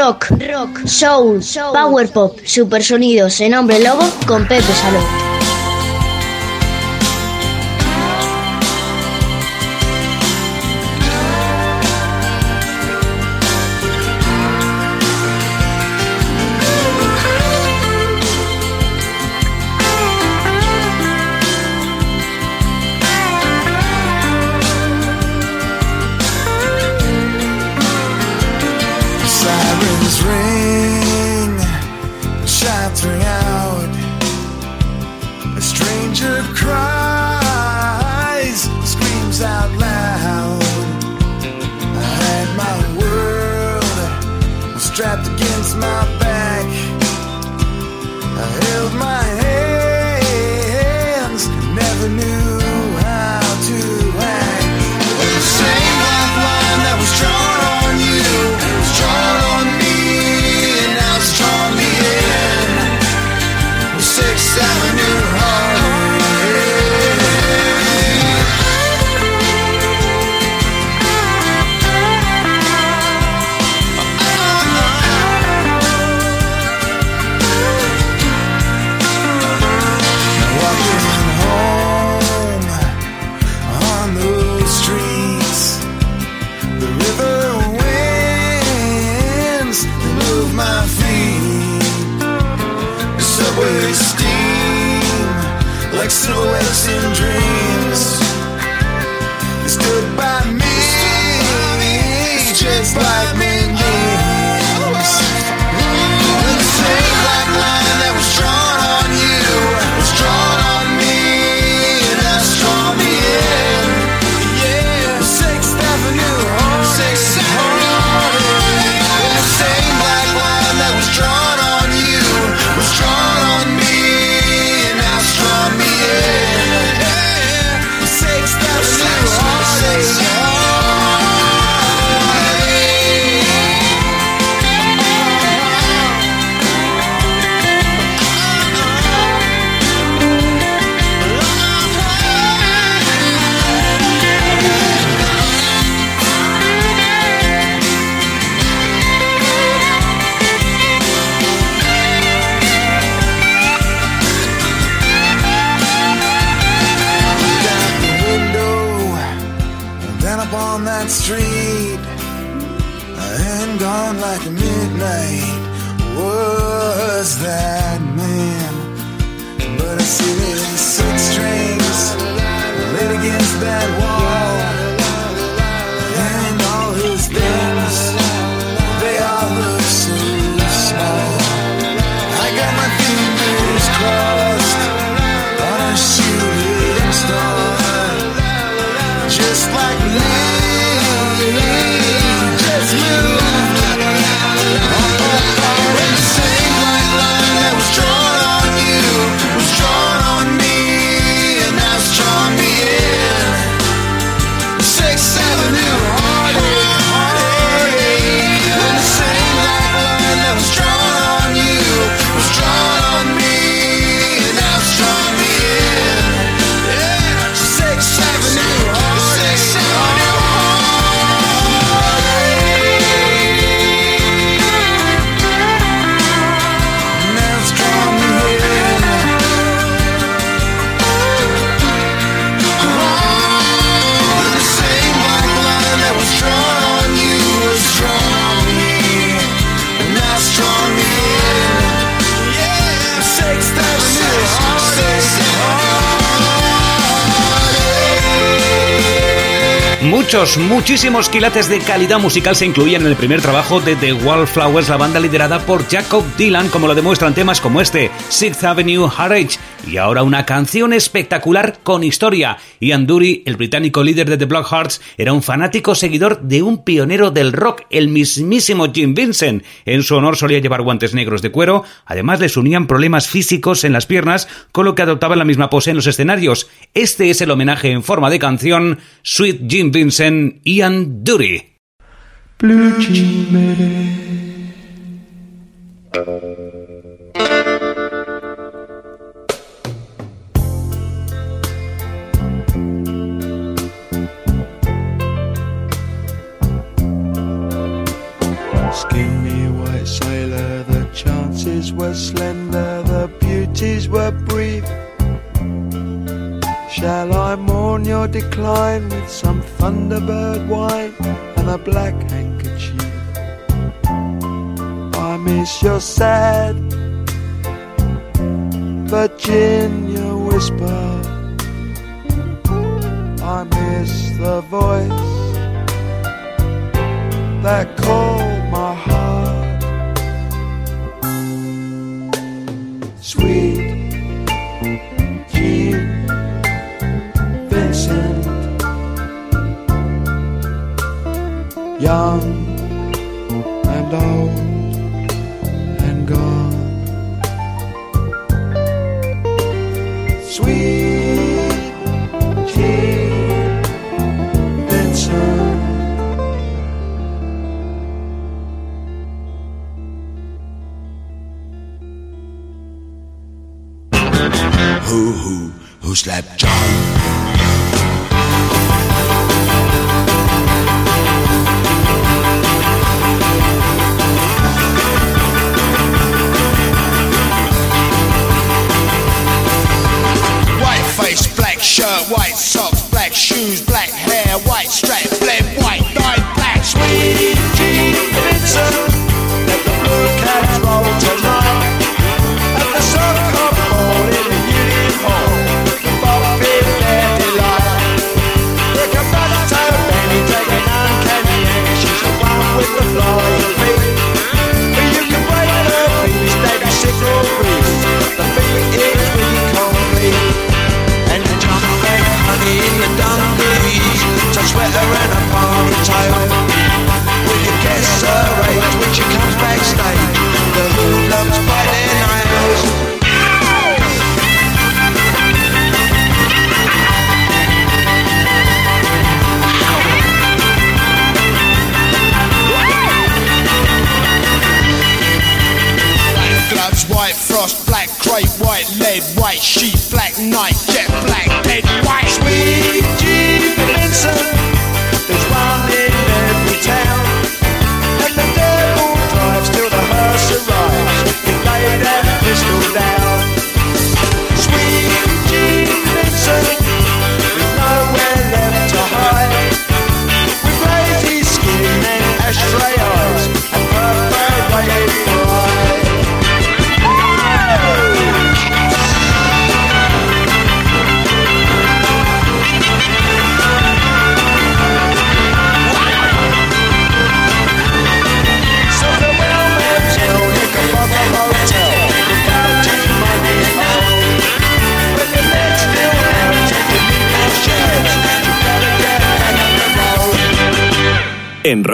Rock, rock, soul, soul, power pop, supersonidos en Hombre Lobo con Pepe Salón. Muchísimos quilates de calidad musical se incluían en el primer trabajo de The Wallflowers, la banda liderada por Jacob Dylan, como lo demuestran temas como este, Sixth Avenue Heartache, y ahora una canción espectacular con historia. Ian Dury, el británico líder de The Black Hearts, era un fanático seguidor de un pionero del rock, el mismísimo Jim Vincent. En su honor solía llevar guantes negros de cuero, además les unían problemas físicos en las piernas, con lo que adoptaban la misma pose en los escenarios. Este es el homenaje en forma de canción Sweet Jim Vincent, Ian Dury. Blue Me, white sailor, the chances were slender, the beauties were brief. Shall I mourn your decline with some thunderbird wine and a black handkerchief? I miss your sad Virginia whisper. I miss the voice that calls. sweet Young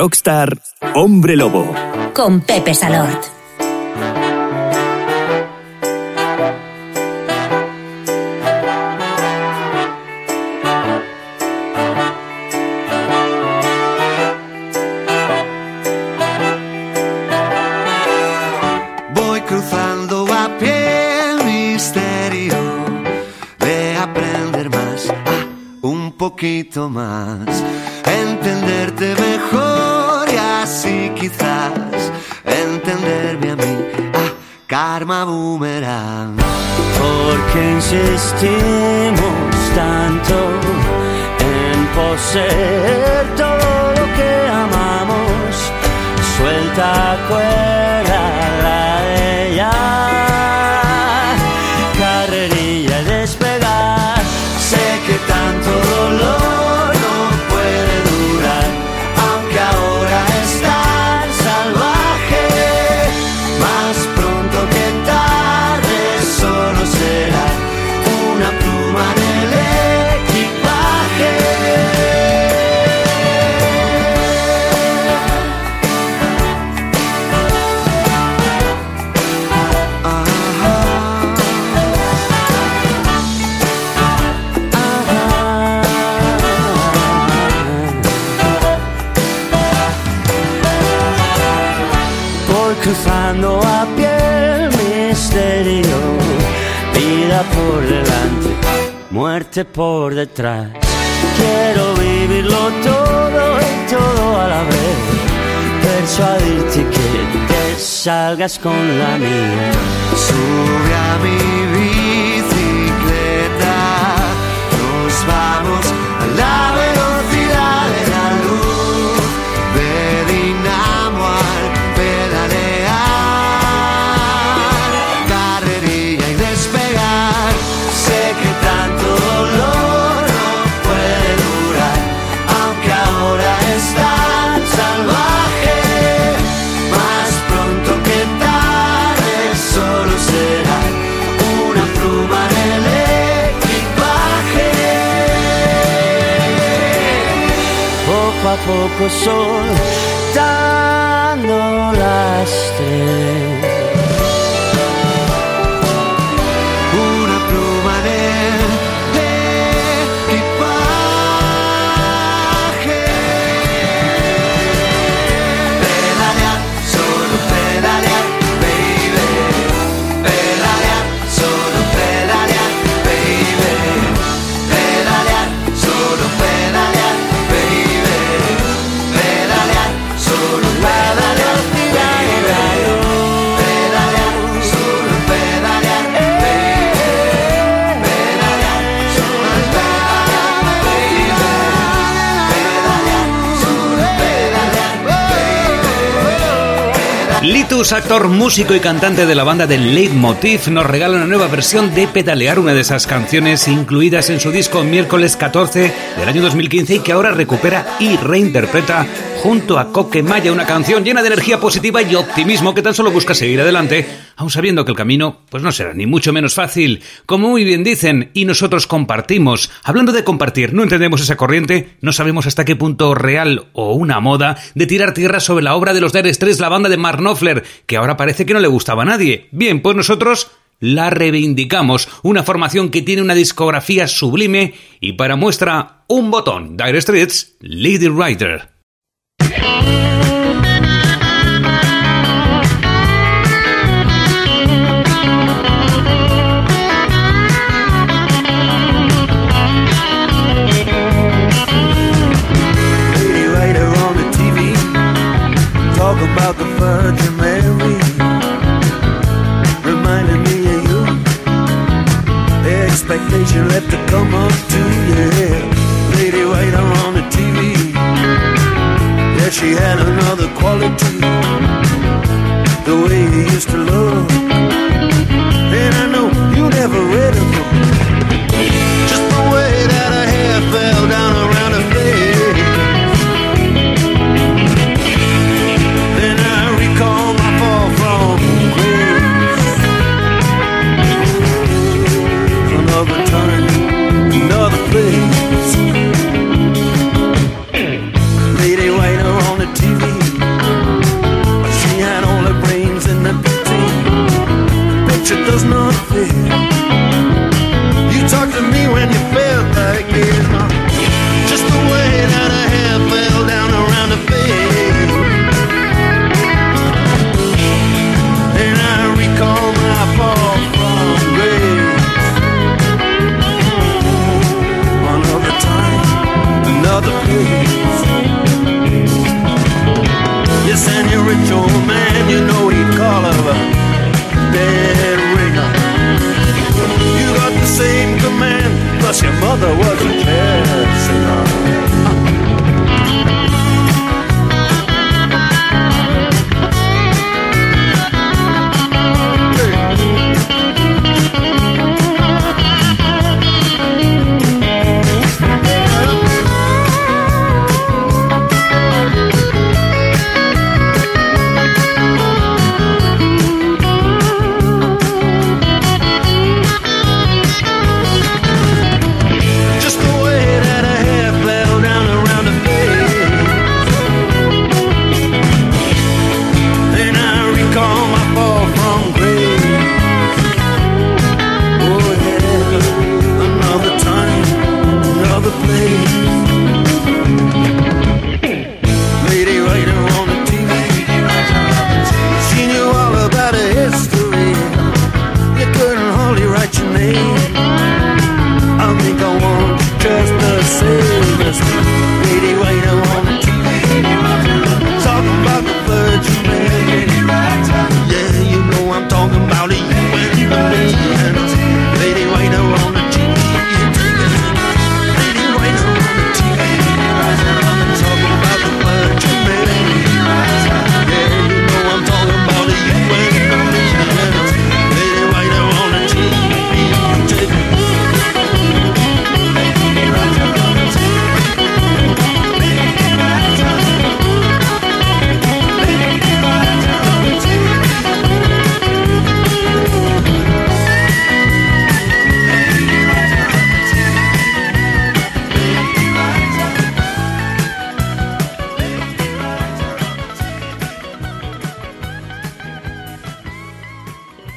rockstar Hombre Lobo. Con Pepe Salord. a mí. Ah, karma boomerang. Porque insistimos tanto en poseer todo lo que amamos. Suelta cuerda por detrás. Quiero vivirlo todo y todo a la vez. Persuadirte que te salgas con la mía. Sube a mi bicicleta, nos vamos Poco soltando las Litus, actor, músico y cantante de la banda del Leitmotiv, nos regala una nueva versión de Pedalear, una de esas canciones incluidas en su disco miércoles 14 del año 2015 y que ahora recupera y reinterpreta junto a Coque Maya, una canción llena de energía positiva y optimismo que tan solo busca seguir adelante, aun sabiendo que el camino pues no será ni mucho menos fácil. Como muy bien dicen, y nosotros compartimos. Hablando de compartir, no entendemos esa corriente, no sabemos hasta qué punto real o una moda de tirar tierra sobre la obra de los Dire Straits, la banda de Mark Knopfler, que ahora parece que no le gustaba a nadie. Bien, pues nosotros la reivindicamos, una formación que tiene una discografía sublime y para muestra un botón, Dire Straits, Lady Writer. Lady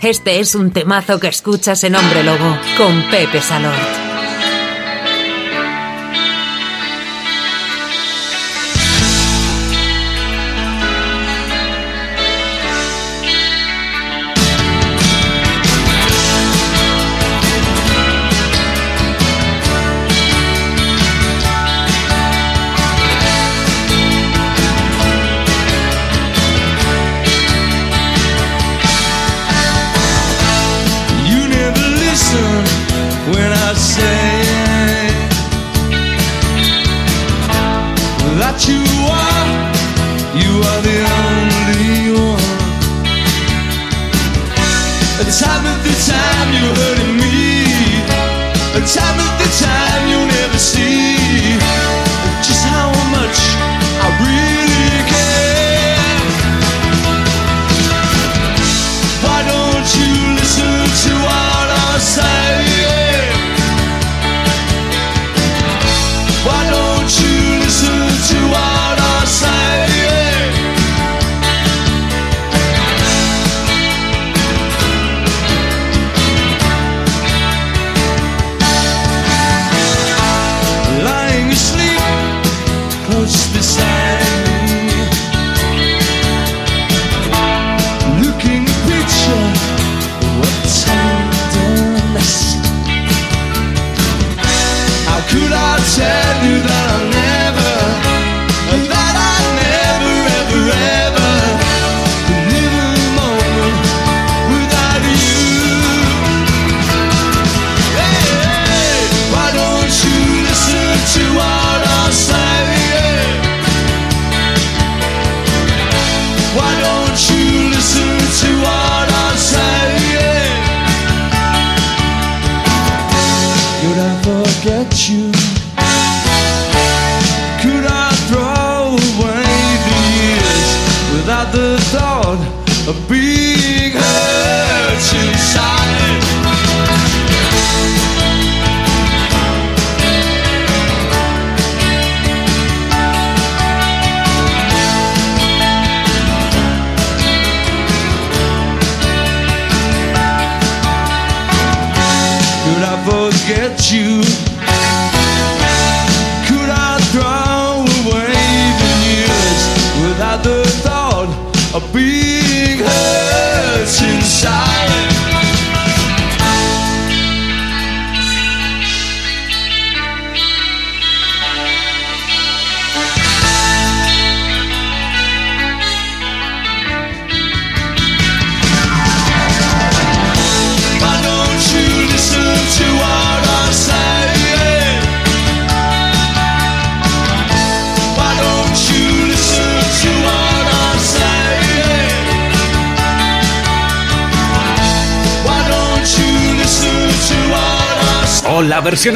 Este es un temazo que escuchas en Hombre Lobo con Pepe Salort.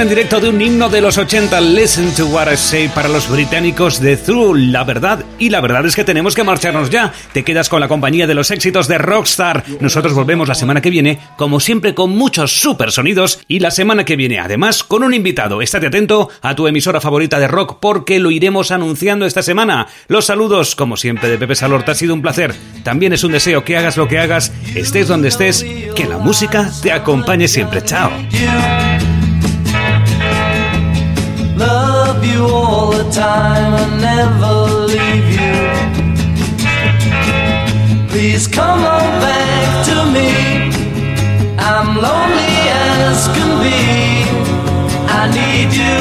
Versión en directo de un himno de los 80, Listen to What I Say, para los británicos de Through, la verdad. Y la verdad es que tenemos que marcharnos ya. Te quedas con la compañía de los éxitos de Rockstar. Nosotros volvemos la semana que viene, como siempre, con muchos super sonidos. Y la semana que viene, además, con un invitado. Estate atento a tu emisora favorita de rock, porque lo iremos anunciando esta semana. Los saludos, como siempre, de Pepe Salorta. Ha sido un placer. También es un deseo que hagas lo que hagas, estés donde estés, que la música te acompañe siempre. Chao. Love you all the time and never leave you. Please come on back to me. I'm lonely as can be. I need you.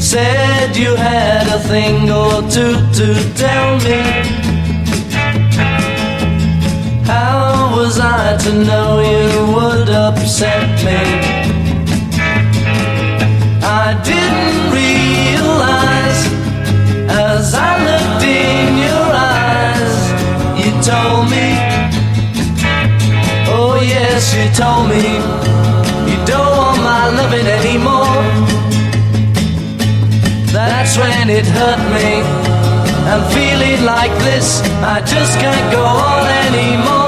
Said you had a thing or two to tell me. How was I to know you would upset me? I didn't realize as I looked in your eyes, you told me, oh yes, you told me, you don't want my loving anymore. That's when it hurt me. I'm feeling like this, I just can't go on anymore.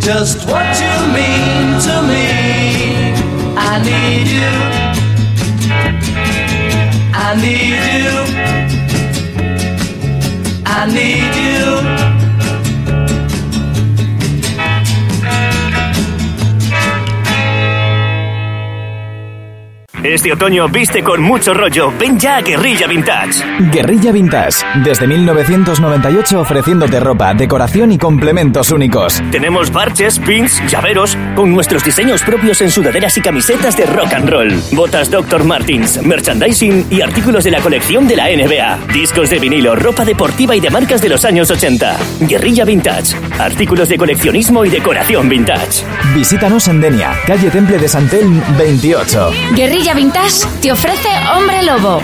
just what you mean to me. I need you. I need you. I need you. Este otoño viste con mucho rollo. Ven ya a Guerrilla Vintage. Guerrilla Vintage, desde 1998 ofreciéndote ropa, decoración y complementos únicos. Tenemos parches, pins, llaveros, con nuestros diseños propios en sudaderas y camisetas de rock and roll. Botas Dr. Martins, merchandising y artículos de la colección de la NBA. Discos de vinilo, ropa deportiva y de marcas de los años 80. Guerrilla Vintage. Artículos de coleccionismo y decoración vintage. Visítanos en Denia, calle Temple de Santelm 28. Guerrilla Vintage te ofrece Hombre Lobo.